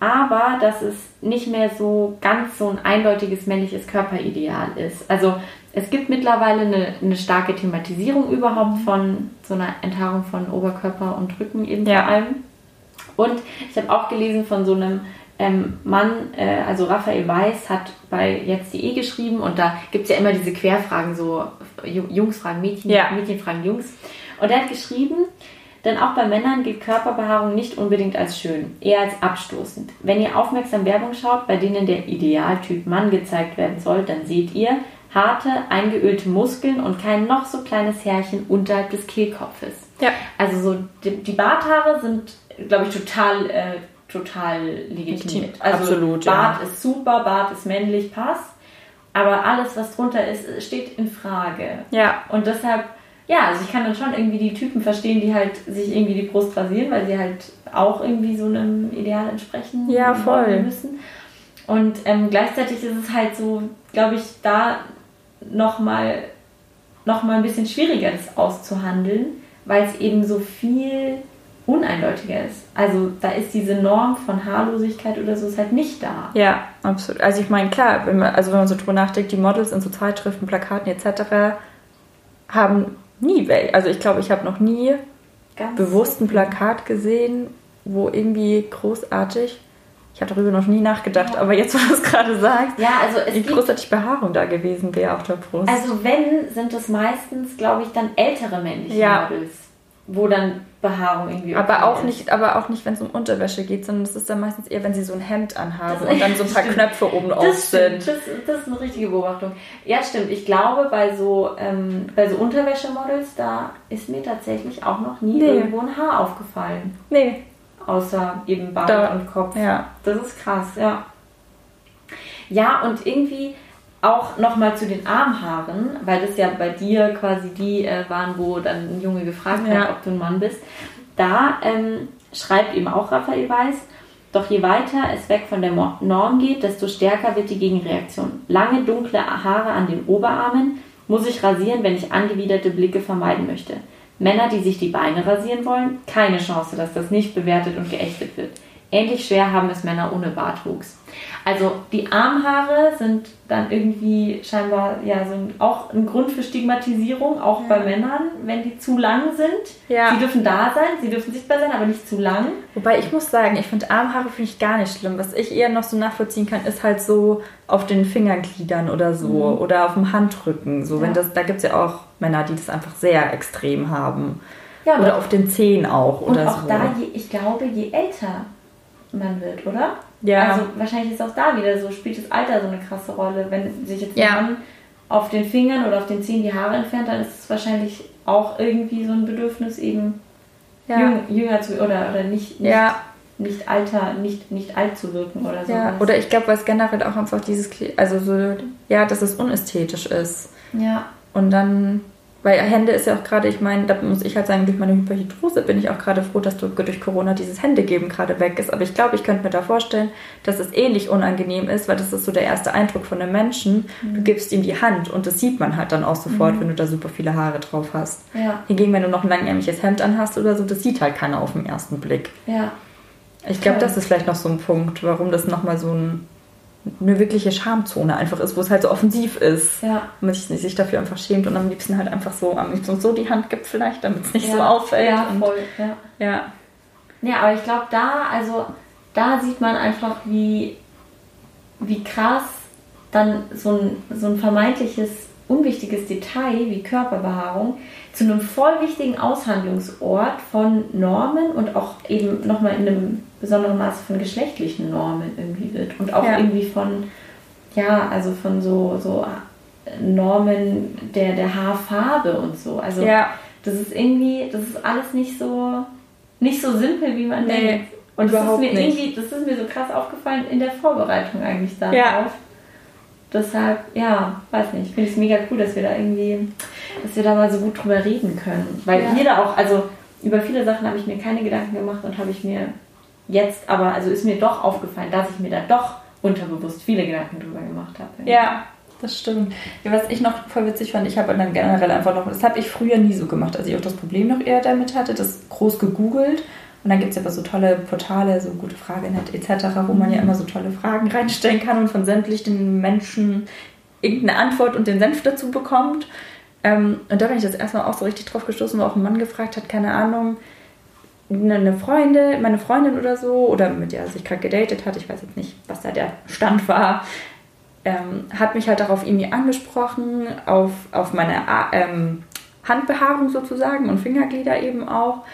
aber dass es nicht mehr so ganz so ein eindeutiges männliches Körperideal ist. Also es gibt mittlerweile eine, eine starke Thematisierung überhaupt von so einer Enthaarung von Oberkörper und Rücken eben ja. vor allem. Und ich habe auch gelesen von so einem ähm, Mann, äh, also Raphael Weiß, hat bei jetzt.de geschrieben und da gibt es ja immer diese Querfragen, so Jungs fragen Mädchen, ja. Mädchen fragen Jungs. Und er hat geschrieben, denn auch bei Männern gilt Körperbehaarung nicht unbedingt als schön, eher als abstoßend. Wenn ihr aufmerksam Werbung schaut, bei denen der Idealtyp Mann gezeigt werden soll, dann seht ihr harte, eingeölte Muskeln und kein noch so kleines Härchen unterhalb des Kehlkopfes. Ja. Also so die, die Barthaare sind, glaube ich, total äh, total legitimiert. Also Absolut, Bart ja. ist super, Bart ist männlich, passt. Aber alles, was drunter ist, steht in Frage. Ja. Und deshalb, ja, also ich kann dann schon irgendwie die Typen verstehen, die halt sich irgendwie die Brust rasieren, weil sie halt auch irgendwie so einem Ideal entsprechen ja, voll. müssen. Und ähm, gleichzeitig ist es halt so, glaube ich, da nochmal noch mal ein bisschen schwieriger, das auszuhandeln, weil es eben so viel uneindeutiger ist. Also da ist diese Norm von Haarlosigkeit oder so ist halt nicht da. Ja, absolut. Also ich meine, klar, wenn man, also wenn man so drüber nachdenkt, die Models in so Zeitschriften, Plakaten etc. haben nie. Also ich glaube, ich habe noch nie Ganz bewusst ein Plakat gesehen, wo irgendwie großartig ich habe darüber noch nie nachgedacht, ja. aber jetzt, wo du es gerade sagst, ja, also wie großartig Behaarung da gewesen wäre auf der Brust. Also wenn, sind es meistens, glaube ich, dann ältere männliche ja. Models, wo dann Behaarung irgendwie aber auch ist. nicht Aber auch nicht, wenn es um Unterwäsche geht, sondern das ist dann meistens eher, wenn sie so ein Hemd anhaben das, und dann so ein paar stimmt. Knöpfe oben das auf sind. Das, das, ist eine richtige Beobachtung. Ja, stimmt. Ich glaube, bei so, ähm, bei so Unterwäschemodels, da ist mir tatsächlich auch noch nie nee. irgendwo ein Haar aufgefallen. Nee, außer eben Bart da, und Kopf. Ja. Das ist krass, ja. Ja, und irgendwie auch nochmal zu den Armhaaren, weil das ja bei dir quasi die äh, waren, wo dann ein Junge gefragt ja. hat, ob du ein Mann bist. Da ähm, schreibt eben auch Raphael Weiß, doch je weiter es weg von der Norm geht, desto stärker wird die Gegenreaktion. Lange dunkle Haare an den Oberarmen muss ich rasieren, wenn ich angewiderte Blicke vermeiden möchte. Männer, die sich die Beine rasieren wollen, keine Chance, dass das nicht bewertet und geächtet wird. Ähnlich schwer haben es Männer ohne Bartwuchs. Also die Armhaare sind dann irgendwie scheinbar ja so ein, auch ein Grund für Stigmatisierung, auch ja. bei Männern, wenn die zu lang sind. Ja. Sie dürfen da sein, sie dürfen sichtbar sein, aber nicht zu lang. Wobei ich muss sagen, ich finde Armhaare finde ich gar nicht schlimm. Was ich eher noch so nachvollziehen kann, ist halt so auf den Fingergliedern oder so mhm. oder auf dem Handrücken. So, ja. wenn das, da gibt es ja auch Männer, die das einfach sehr extrem haben. Ja, oder auf den Zehen auch. Und oder auch so. da, je, ich glaube, je älter man wird, oder? Ja. Also wahrscheinlich ist auch da wieder so, spielt das Alter so eine krasse Rolle. Wenn sich jetzt ja. ein Mann auf den Fingern oder auf den Zehen die Haare entfernt, dann ist es wahrscheinlich auch irgendwie so ein Bedürfnis, eben ja. jüng, jünger zu oder, oder nicht, nicht, ja. nicht alter, nicht, nicht alt zu wirken oder so. Ja. Oder ich glaube, was generell auch einfach dieses, also so, ja, dass es unästhetisch ist. Ja. Und dann weil Hände ist ja auch gerade, ich meine, da muss ich halt sagen, durch meine Hyperhidrose bin ich auch gerade froh, dass durch Corona dieses Händegeben gerade weg ist. Aber ich glaube, ich könnte mir da vorstellen, dass es ähnlich unangenehm ist, weil das ist so der erste Eindruck von einem Menschen. Mhm. Du gibst ihm die Hand und das sieht man halt dann auch sofort, mhm. wenn du da super viele Haare drauf hast. Ja. Hingegen, wenn du noch ein langärmliches Hemd anhast oder so, das sieht halt keiner auf den ersten Blick. Ja. Ich glaube, das ist vielleicht noch so ein Punkt, warum das nochmal so ein eine wirkliche Schamzone einfach ist, wo es halt so offensiv ist. Ja. Und man sich, dafür einfach schämt und am liebsten halt einfach so, am liebsten so die Hand gibt vielleicht, damit es nicht ja. so auffällt. Ja, voll, ja. Ja, ja aber ich glaube, da, also, da sieht man einfach, wie, wie krass dann so ein, so ein vermeintliches unwichtiges Detail wie Körperbehaarung zu einem voll wichtigen Aushandlungsort von Normen und auch eben nochmal in einem besonderen Maße von geschlechtlichen Normen irgendwie wird. Und auch ja. irgendwie von, ja, also von so, so Normen der, der Haarfarbe und so. Also ja. das ist irgendwie, das ist alles nicht so, nicht so simpel, wie man nee, denkt. Und das ist mir nicht. irgendwie, das ist mir so krass aufgefallen in der Vorbereitung eigentlich darauf. Ja. Deshalb, ja, weiß nicht, ich finde es mega cool, dass wir da irgendwie, dass wir da mal so gut drüber reden können. Weil ja. jeder auch, also über viele Sachen habe ich mir keine Gedanken gemacht und habe ich mir jetzt, aber also ist mir doch aufgefallen, dass ich mir da doch unterbewusst viele Gedanken drüber gemacht habe. Ja, das stimmt. Ja, was ich noch voll witzig fand, ich habe dann generell einfach noch, das habe ich früher nie so gemacht, als ich auch das Problem noch eher damit hatte, das groß gegoogelt und dann gibt es ja so tolle Portale, so gute Fragenet etc., wo man ja immer so tolle Fragen reinstellen kann und von sämtlichen Menschen irgendeine Antwort und den Senf dazu bekommt. Ähm, und da bin ich das erstmal auch so richtig drauf gestoßen, wo auch ein Mann gefragt hat, keine Ahnung, eine Freundin, meine Freundin oder so, oder mit der er sich gerade gedatet hat, ich weiß jetzt nicht, was da der Stand war, ähm, hat mich halt darauf irgendwie angesprochen, auf, auf meine ähm, Handbehaarung sozusagen und Fingerglieder eben auch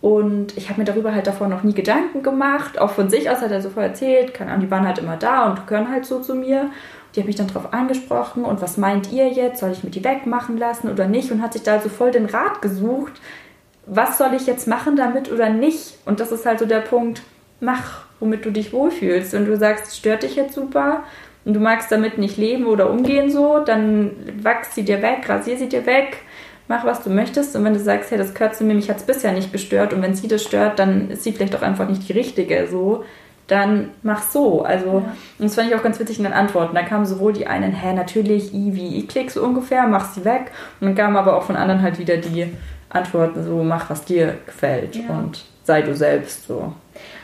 und ich habe mir darüber halt davor noch nie Gedanken gemacht. Auch von sich aus hat er so vorher erzählt, keine Ahnung, die waren halt immer da und gehören halt so zu mir. Die hat mich dann darauf angesprochen und was meint ihr jetzt? Soll ich mir die wegmachen lassen oder nicht? Und hat sich da also voll den Rat gesucht. Was soll ich jetzt machen damit oder nicht? Und das ist halt so der Punkt, mach, womit du dich wohlfühlst. Wenn du sagst, es stört dich jetzt super und du magst damit nicht leben oder umgehen so, dann wachs sie dir weg, rasier sie dir weg mach, was du möchtest. Und wenn du sagst, hey, das gehört zu mir, mich hat es bisher nicht gestört und wenn sie das stört, dann ist sie vielleicht auch einfach nicht die richtige, so, dann mach so. Also, ja. und das fand ich auch ganz witzig in den Antworten. Da kamen sowohl die einen, hä, natürlich, I wie ich klick so ungefähr, mach sie weg. Und dann kamen aber auch von anderen halt wieder die antworten so, mach was dir gefällt Ja. und sei du selbst so.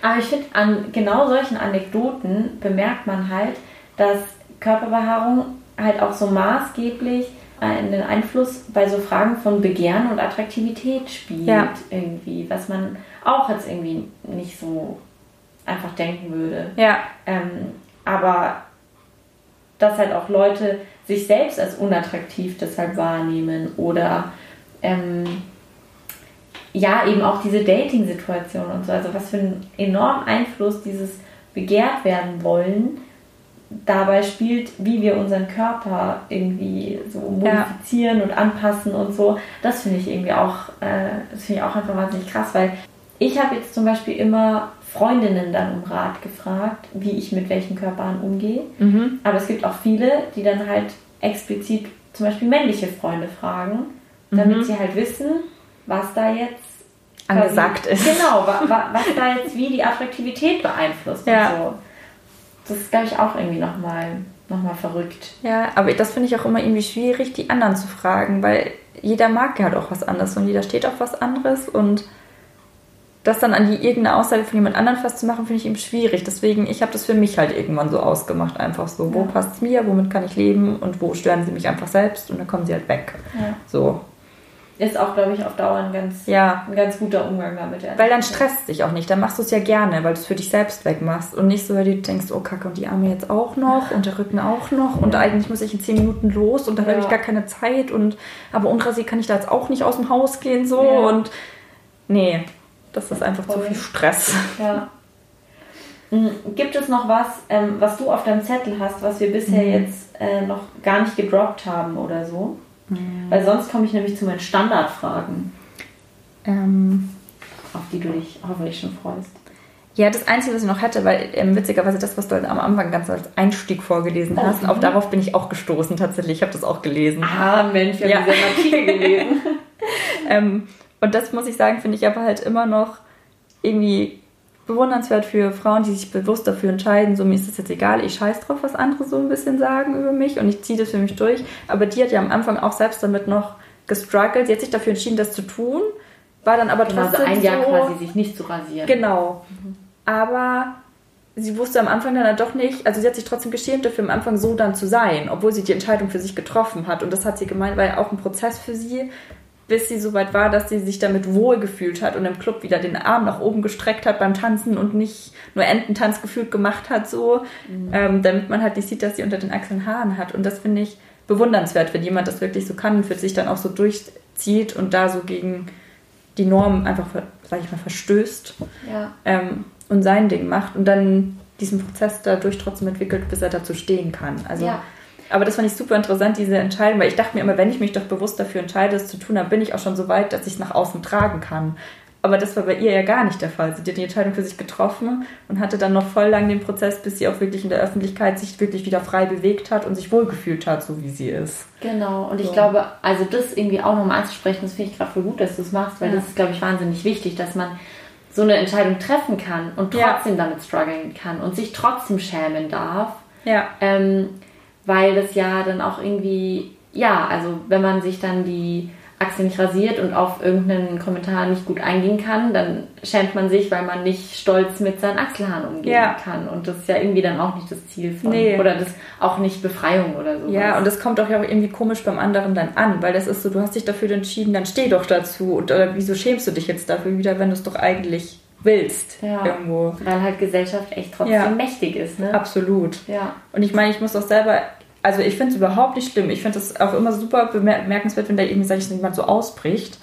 Aber ich finde, an genau solchen Anekdoten bemerkt man halt, dass Körperbehaarung halt auch so maßgeblich einen Einfluss bei so Fragen von Begehren und Attraktivität spielt. Ja. Irgendwie, was man auch jetzt irgendwie nicht so einfach denken würde. Ja, Ähm, aber dass halt auch Leute sich selbst als unattraktiv deshalb wahrnehmen oder ähm, ja, eben auch diese Dating-Situation und so. Also was für einen enormen Einfluss dieses begehrt werden wollen dabei spielt, wie wir unseren Körper irgendwie so modifizieren und anpassen und so. Das finde ich irgendwie auch, äh, das finde ich auch einfach wahnsinnig krass, weil ich habe jetzt zum Beispiel immer Freundinnen dann um Rat gefragt, wie ich mit welchen Körpern umgehe. mhm. Aber es gibt auch viele, die dann halt explizit zum Beispiel männliche Freunde fragen, damit Mhm. sie halt wissen, was da jetzt Angesagt ist. Genau, wa, wa, was da jetzt wie die Attraktivität beeinflusst Ja. und so. Das ist, glaube ich, auch irgendwie nochmal noch mal verrückt. Ja, aber das finde ich auch immer irgendwie schwierig, die anderen zu fragen, weil jeder mag ja halt auch was anderes und jeder steht auf was anderes und das dann an die irgendeine Aussage von jemand anderem festzumachen, finde ich eben schwierig. Deswegen, ich habe das für mich halt irgendwann so ausgemacht, einfach so, wo Ja. passt es mir, womit kann ich leben und wo stören sie mich einfach selbst und dann kommen sie halt weg. Ja. So, Ist auch, glaube ich, auf Dauer ein ganz, ja. ein ganz guter Umgang damit. Weil dann stresst dich auch nicht, dann machst du es ja gerne, weil du es für dich selbst wegmachst und nicht so, weil du denkst, oh Kacke, und die Arme jetzt auch noch und der Rücken auch noch und Ja. eigentlich muss ich in 10 Minuten los und dann habe Ja. ich gar keine Zeit und aber unrasiert kann ich da jetzt auch nicht aus dem Haus gehen so Ja. und nee, das ist einfach zu Voll. viel Stress. Ja. Mm, Gibt es noch was, ähm, was du auf deinem Zettel hast, was wir bisher Mhm. jetzt äh, noch gar nicht gedroppt haben oder so? Weil sonst komme ich nämlich zu meinen Standardfragen, Ähm, auf die du dich hoffentlich schon freust. ja, das Einzige, was ich noch hätte, weil ähm, witzigerweise das, was du am Anfang ganz als Einstieg vorgelesen Oh, hast, mhm. auch darauf bin ich auch gestoßen tatsächlich. Ich habe das auch gelesen. Ah, Mensch, wir Ja. haben diesen Artikel gelesen. Ähm, und das muss ich sagen, finde ich aber halt immer noch irgendwie bewundernswert für Frauen, die sich bewusst dafür entscheiden, so mir ist das jetzt egal, ich scheiß drauf, was andere so ein bisschen sagen über mich und ich ziehe das für mich durch. Aber die hat ja am Anfang auch selbst damit noch gestruggelt. Sie hat sich dafür entschieden, das zu tun, war dann aber Genau, trotzdem also ein Jahr so, quasi sich nicht zu rasieren. Genau. Aber sie wusste am Anfang dann halt doch nicht, also sie hat sich trotzdem geschämt dafür, am Anfang so dann zu sein, obwohl sie die Entscheidung für sich getroffen hat. Und das hat sie gemeint, war ja auch ein Prozess für sie, bis sie so weit war, dass sie sich damit wohlgefühlt hat und im Club wieder den Arm nach oben gestreckt hat beim Tanzen und nicht nur Ententanz gefühlt gemacht hat, so, ähm, damit man halt nicht sieht, dass sie unter den Achseln Haaren hat. Und das finde ich bewundernswert, wenn jemand das wirklich so kann und für sich dann auch so durchzieht und da so gegen die Norm einfach, sag ich mal, verstößt Ja. ähm, und sein Ding macht und dann diesen Prozess dadurch trotzdem entwickelt, bis er dazu stehen kann. Also, Ja. Aber das fand ich super interessant, diese Entscheidung, weil ich dachte mir immer, wenn ich mich doch bewusst dafür entscheide, es zu tun, dann bin ich auch schon so weit, dass ich es nach außen tragen kann. Aber das war bei ihr ja gar nicht der Fall. Sie hat die Entscheidung für sich getroffen und hatte dann noch voll lang den Prozess, bis sie auch wirklich in der Öffentlichkeit sich wirklich wieder frei bewegt hat und sich wohlgefühlt hat, so wie sie ist. Genau, und ich So. glaube, also das irgendwie auch nochmal anzusprechen, das finde ich gerade voll gut, dass du es machst, weil Ja. das ist, glaube ich, wahnsinnig wichtig, dass man so eine Entscheidung treffen kann und Ja. trotzdem damit strugglen kann und sich trotzdem schämen darf. Ja. Ähm, weil das ja dann auch irgendwie, ja, also wenn man sich dann die Achse nicht rasiert und auf irgendeinen Kommentar nicht gut eingehen kann, dann schämt man sich, weil man nicht stolz mit seinen Achselhaaren umgehen Ja. kann. Und das ist ja irgendwie dann auch nicht das Ziel von, Nee. oder das auch nicht Befreiung oder so. Ja, und das kommt auch ja auch irgendwie komisch beim anderen dann an, weil das ist so, du hast dich dafür entschieden, dann steh doch dazu. Und, oder wieso schämst du dich jetzt dafür wieder, wenn du es doch eigentlich willst? Ja. Irgendwo. Weil halt Gesellschaft echt trotzdem Ja. mächtig ist, ne? Absolut. Ja. Und ich meine, ich muss auch selber, also ich finde es überhaupt nicht schlimm. Ich finde es auch immer super bemerkenswert, wenn da irgendwie, sag ich, jemand so ausbricht.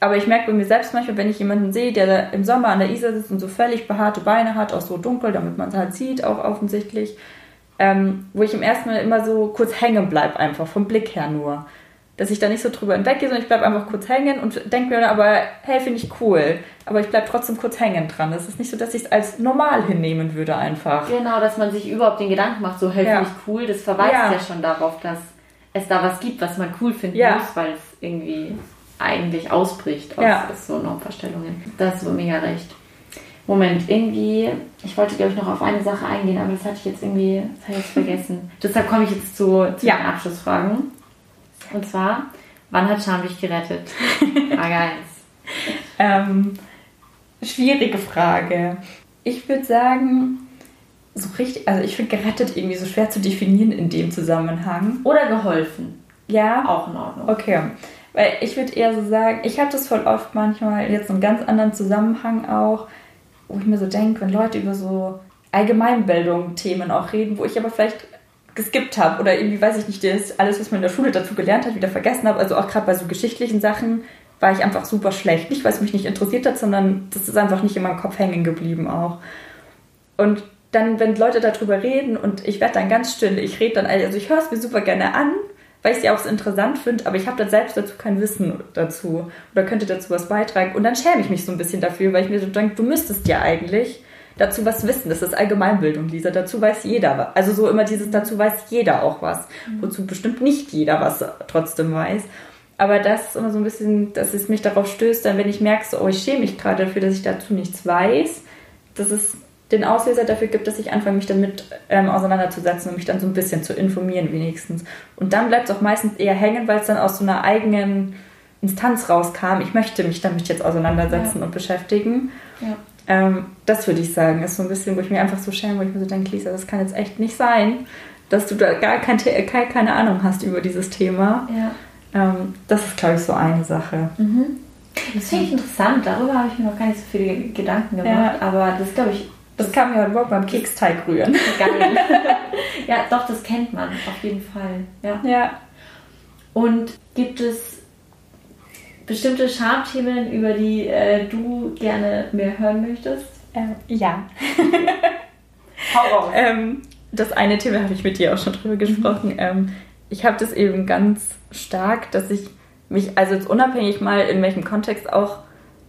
Aber ich merke bei mir selbst manchmal, wenn ich jemanden sehe, der da im Sommer an der Isar sitzt und so völlig behaarte Beine hat, auch so dunkel, damit man es halt sieht, auch offensichtlich, ähm, wo ich im ersten Mal immer so kurz hängen bleibe, einfach vom Blick her nur. Dass ich da nicht so drüber hinweggehe, sondern ich bleibe einfach kurz hängen und denke mir dann aber, hey, finde ich cool. Aber ich bleibe trotzdem kurz hängen dran. Es ist nicht so, dass ich es als normal hinnehmen würde einfach. Genau, dass man sich überhaupt den Gedanken macht, so hey, Ja. finde ich cool, das verweist Ja. ja. schon darauf, dass es da was gibt, was man cool finden Ja. muss, weil es irgendwie eigentlich ausbricht aus, Ja. so Normvorstellungen. Da hast du mega recht. Moment, irgendwie, ich wollte glaube ich noch auf eine Sache eingehen, aber das hatte ich jetzt irgendwie, das ich jetzt vergessen. Deshalb komme ich jetzt zu, zu Ja. den Abschlussfragen. Und zwar, Wann hat Scham dich gerettet? Frage 1. Ähm, schwierige Frage. Ich würde sagen, so richtig, also ich finde gerettet irgendwie so schwer zu definieren in dem Zusammenhang. Oder geholfen. Ja. Auch in Ordnung. Okay. Weil ich würde eher so sagen, ich habe das voll oft manchmal jetzt einen ganz anderen Zusammenhang auch, wo ich mir so denke, wenn Leute über so Allgemeinbildung-Themen auch reden, wo ich aber vielleicht geskippt habe oder irgendwie, weiß ich nicht, das alles, was man in der Schule dazu gelernt hat, wieder vergessen habe. Also auch gerade bei so geschichtlichen Sachen war ich einfach super schlecht. Nicht, weil es mich nicht interessiert hat, sondern das ist einfach nicht in meinem Kopf hängen geblieben auch. Und dann, wenn Leute darüber reden und ich werde dann ganz still, ich rede dann, also ich höre es mir super gerne an, weil ich ja auch so interessant finde, aber ich habe dann selbst dazu kein Wissen dazu oder könnte dazu was beitragen. Und dann schäme ich mich so ein bisschen dafür, weil ich mir so denke, du müsstest ja eigentlich dazu was wissen. Das ist Allgemeinbildung, Lisa. Dazu weiß jeder was. Also so immer dieses, dazu weiß jeder auch was. Mhm. Wozu bestimmt nicht jeder was trotzdem weiß. Aber das ist immer so ein bisschen, dass es mich darauf stößt, dann wenn ich merke, so, oh, ich schäme mich gerade dafür, dass ich dazu nichts weiß, dass es den Auslöser dafür gibt, dass ich anfange, mich damit ähm, auseinanderzusetzen und mich dann so ein bisschen zu informieren wenigstens. Und dann bleibt es auch meistens eher hängen, weil es dann aus so einer eigenen Instanz rauskam. Ich möchte mich damit jetzt auseinandersetzen ja. und beschäftigen. Ja. Ähm, das würde ich sagen, ist so ein bisschen, wo ich mir einfach so schäme, wo ich mir so denke, Lisa, das kann jetzt echt nicht sein, dass du da gar kein, keine Ahnung hast über dieses Thema. Ja. Ähm, das ist, glaube ich, so eine Sache. Mhm. Das finde ich interessant. Darüber habe ich mir noch gar nicht so viele Gedanken gemacht. Ja. Aber das glaube ich. Das kam mir heute Morgen beim Keksteig rühren. Geil. ja, doch, das kennt man auf jeden Fall. Ja. ja. Und gibt es bestimmte Schamthemen, über die äh, du gerne mehr hören möchtest? Ähm, ja. Hau raus. Ähm, das eine Thema habe ich mit dir auch schon drüber gesprochen. Mhm. Ähm, ich habe das eben ganz stark, dass ich mich, also jetzt unabhängig mal in welchem Kontext auch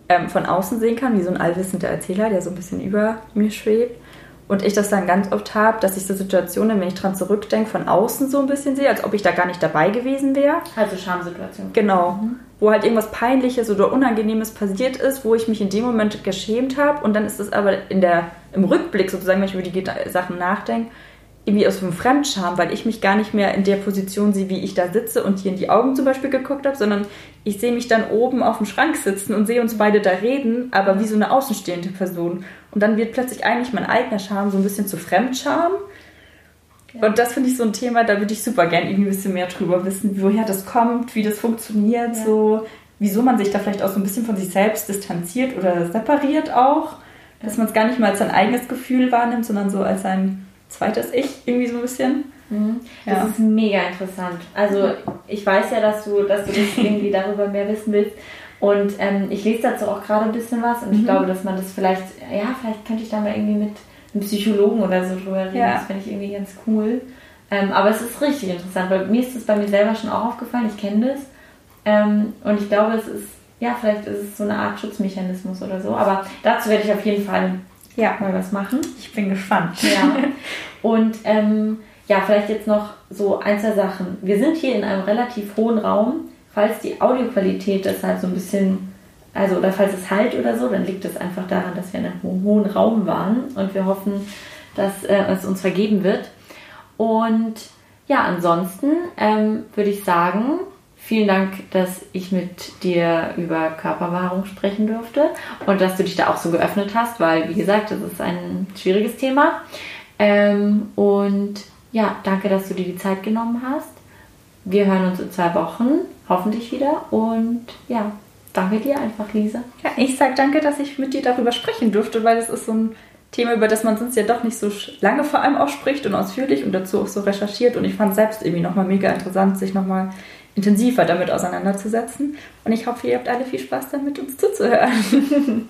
ähm, von außen sehen kann, wie so ein allwissender Erzähler, der so ein bisschen über mir schwebt. Und ich das dann ganz oft habe, dass ich so Situationen, wenn ich dran zurückdenke, von außen so ein bisschen sehe, als ob ich da gar nicht dabei gewesen wäre. Also Schamsituation. Genau. Mhm. Wo halt irgendwas Peinliches oder Unangenehmes passiert ist, wo ich mich in dem Moment geschämt habe. Und dann ist es aber in der, im Rückblick sozusagen, wenn ich über die Sachen nachdenke, irgendwie aus dem Fremdscham, weil ich mich gar nicht mehr in der Position sehe, wie ich da sitze und hier in die Augen zum Beispiel geguckt habe, sondern ich sehe mich dann oben auf dem Schrank sitzen und sehe uns beide da reden, aber wie so eine außenstehende Person. Und dann wird plötzlich eigentlich mein eigener Charme so ein bisschen zu Fremdscham. Ja. Und das finde ich so ein Thema, da würde ich super gerne irgendwie ein bisschen mehr drüber wissen, woher das kommt, wie das funktioniert, ja. so wieso man sich da vielleicht auch so ein bisschen von sich selbst distanziert oder separiert auch, dass man es gar nicht mal als sein eigenes Gefühl wahrnimmt, sondern so als sein zweites Ich irgendwie so ein bisschen. Mhm. Das ja. ist mega interessant. Also ich weiß ja, dass du, dass du das irgendwie darüber mehr wissen willst. Und ähm, ich lese dazu auch gerade ein bisschen was und ich mhm. glaube, dass man das vielleicht, ja, vielleicht könnte ich da mal irgendwie mit einem Psychologen oder so drüber reden. Ja. Das finde ich irgendwie ganz cool. Ähm, aber es ist richtig interessant, weil mir ist das bei mir selber schon auch aufgefallen, ich kenne das. Ähm, und ich glaube, es ist, ja, vielleicht ist es so eine Art Schutzmechanismus oder so. Aber dazu werde ich auf jeden Fall ja. mal was machen. Ich bin gespannt. Ja. Und ähm, ja, vielleicht jetzt noch so ein, zwei Sachen. Wir sind hier in einem relativ hohen Raum. Falls die Audioqualität das halt so ein bisschen, also oder falls es halt oder so, dann liegt es einfach daran, dass wir in einem hohen Raum waren und wir hoffen, dass äh, es uns vergeben wird. Und ja, ansonsten ähm, würde ich sagen, Vielen Dank, dass ich mit dir über Körperwahrung sprechen durfte und dass du dich da auch so geöffnet hast, weil, wie gesagt, das ist ein schwieriges Thema. Ähm, und ja, danke, dass du dir die Zeit genommen hast. Wir hören uns in zwei Wochen, hoffentlich wieder. Und ja, danke dir einfach, Lisa. Ja, ich sage danke, dass ich mit dir darüber sprechen durfte, weil es ist so ein Thema, über das man sonst ja doch nicht so lange vor allem auch spricht und ausführlich und dazu auch so recherchiert. Und ich fand es selbst irgendwie nochmal mega interessant, sich nochmal intensiver damit auseinanderzusetzen. Und ich hoffe, ihr habt alle viel Spaß damit, uns zuzuhören.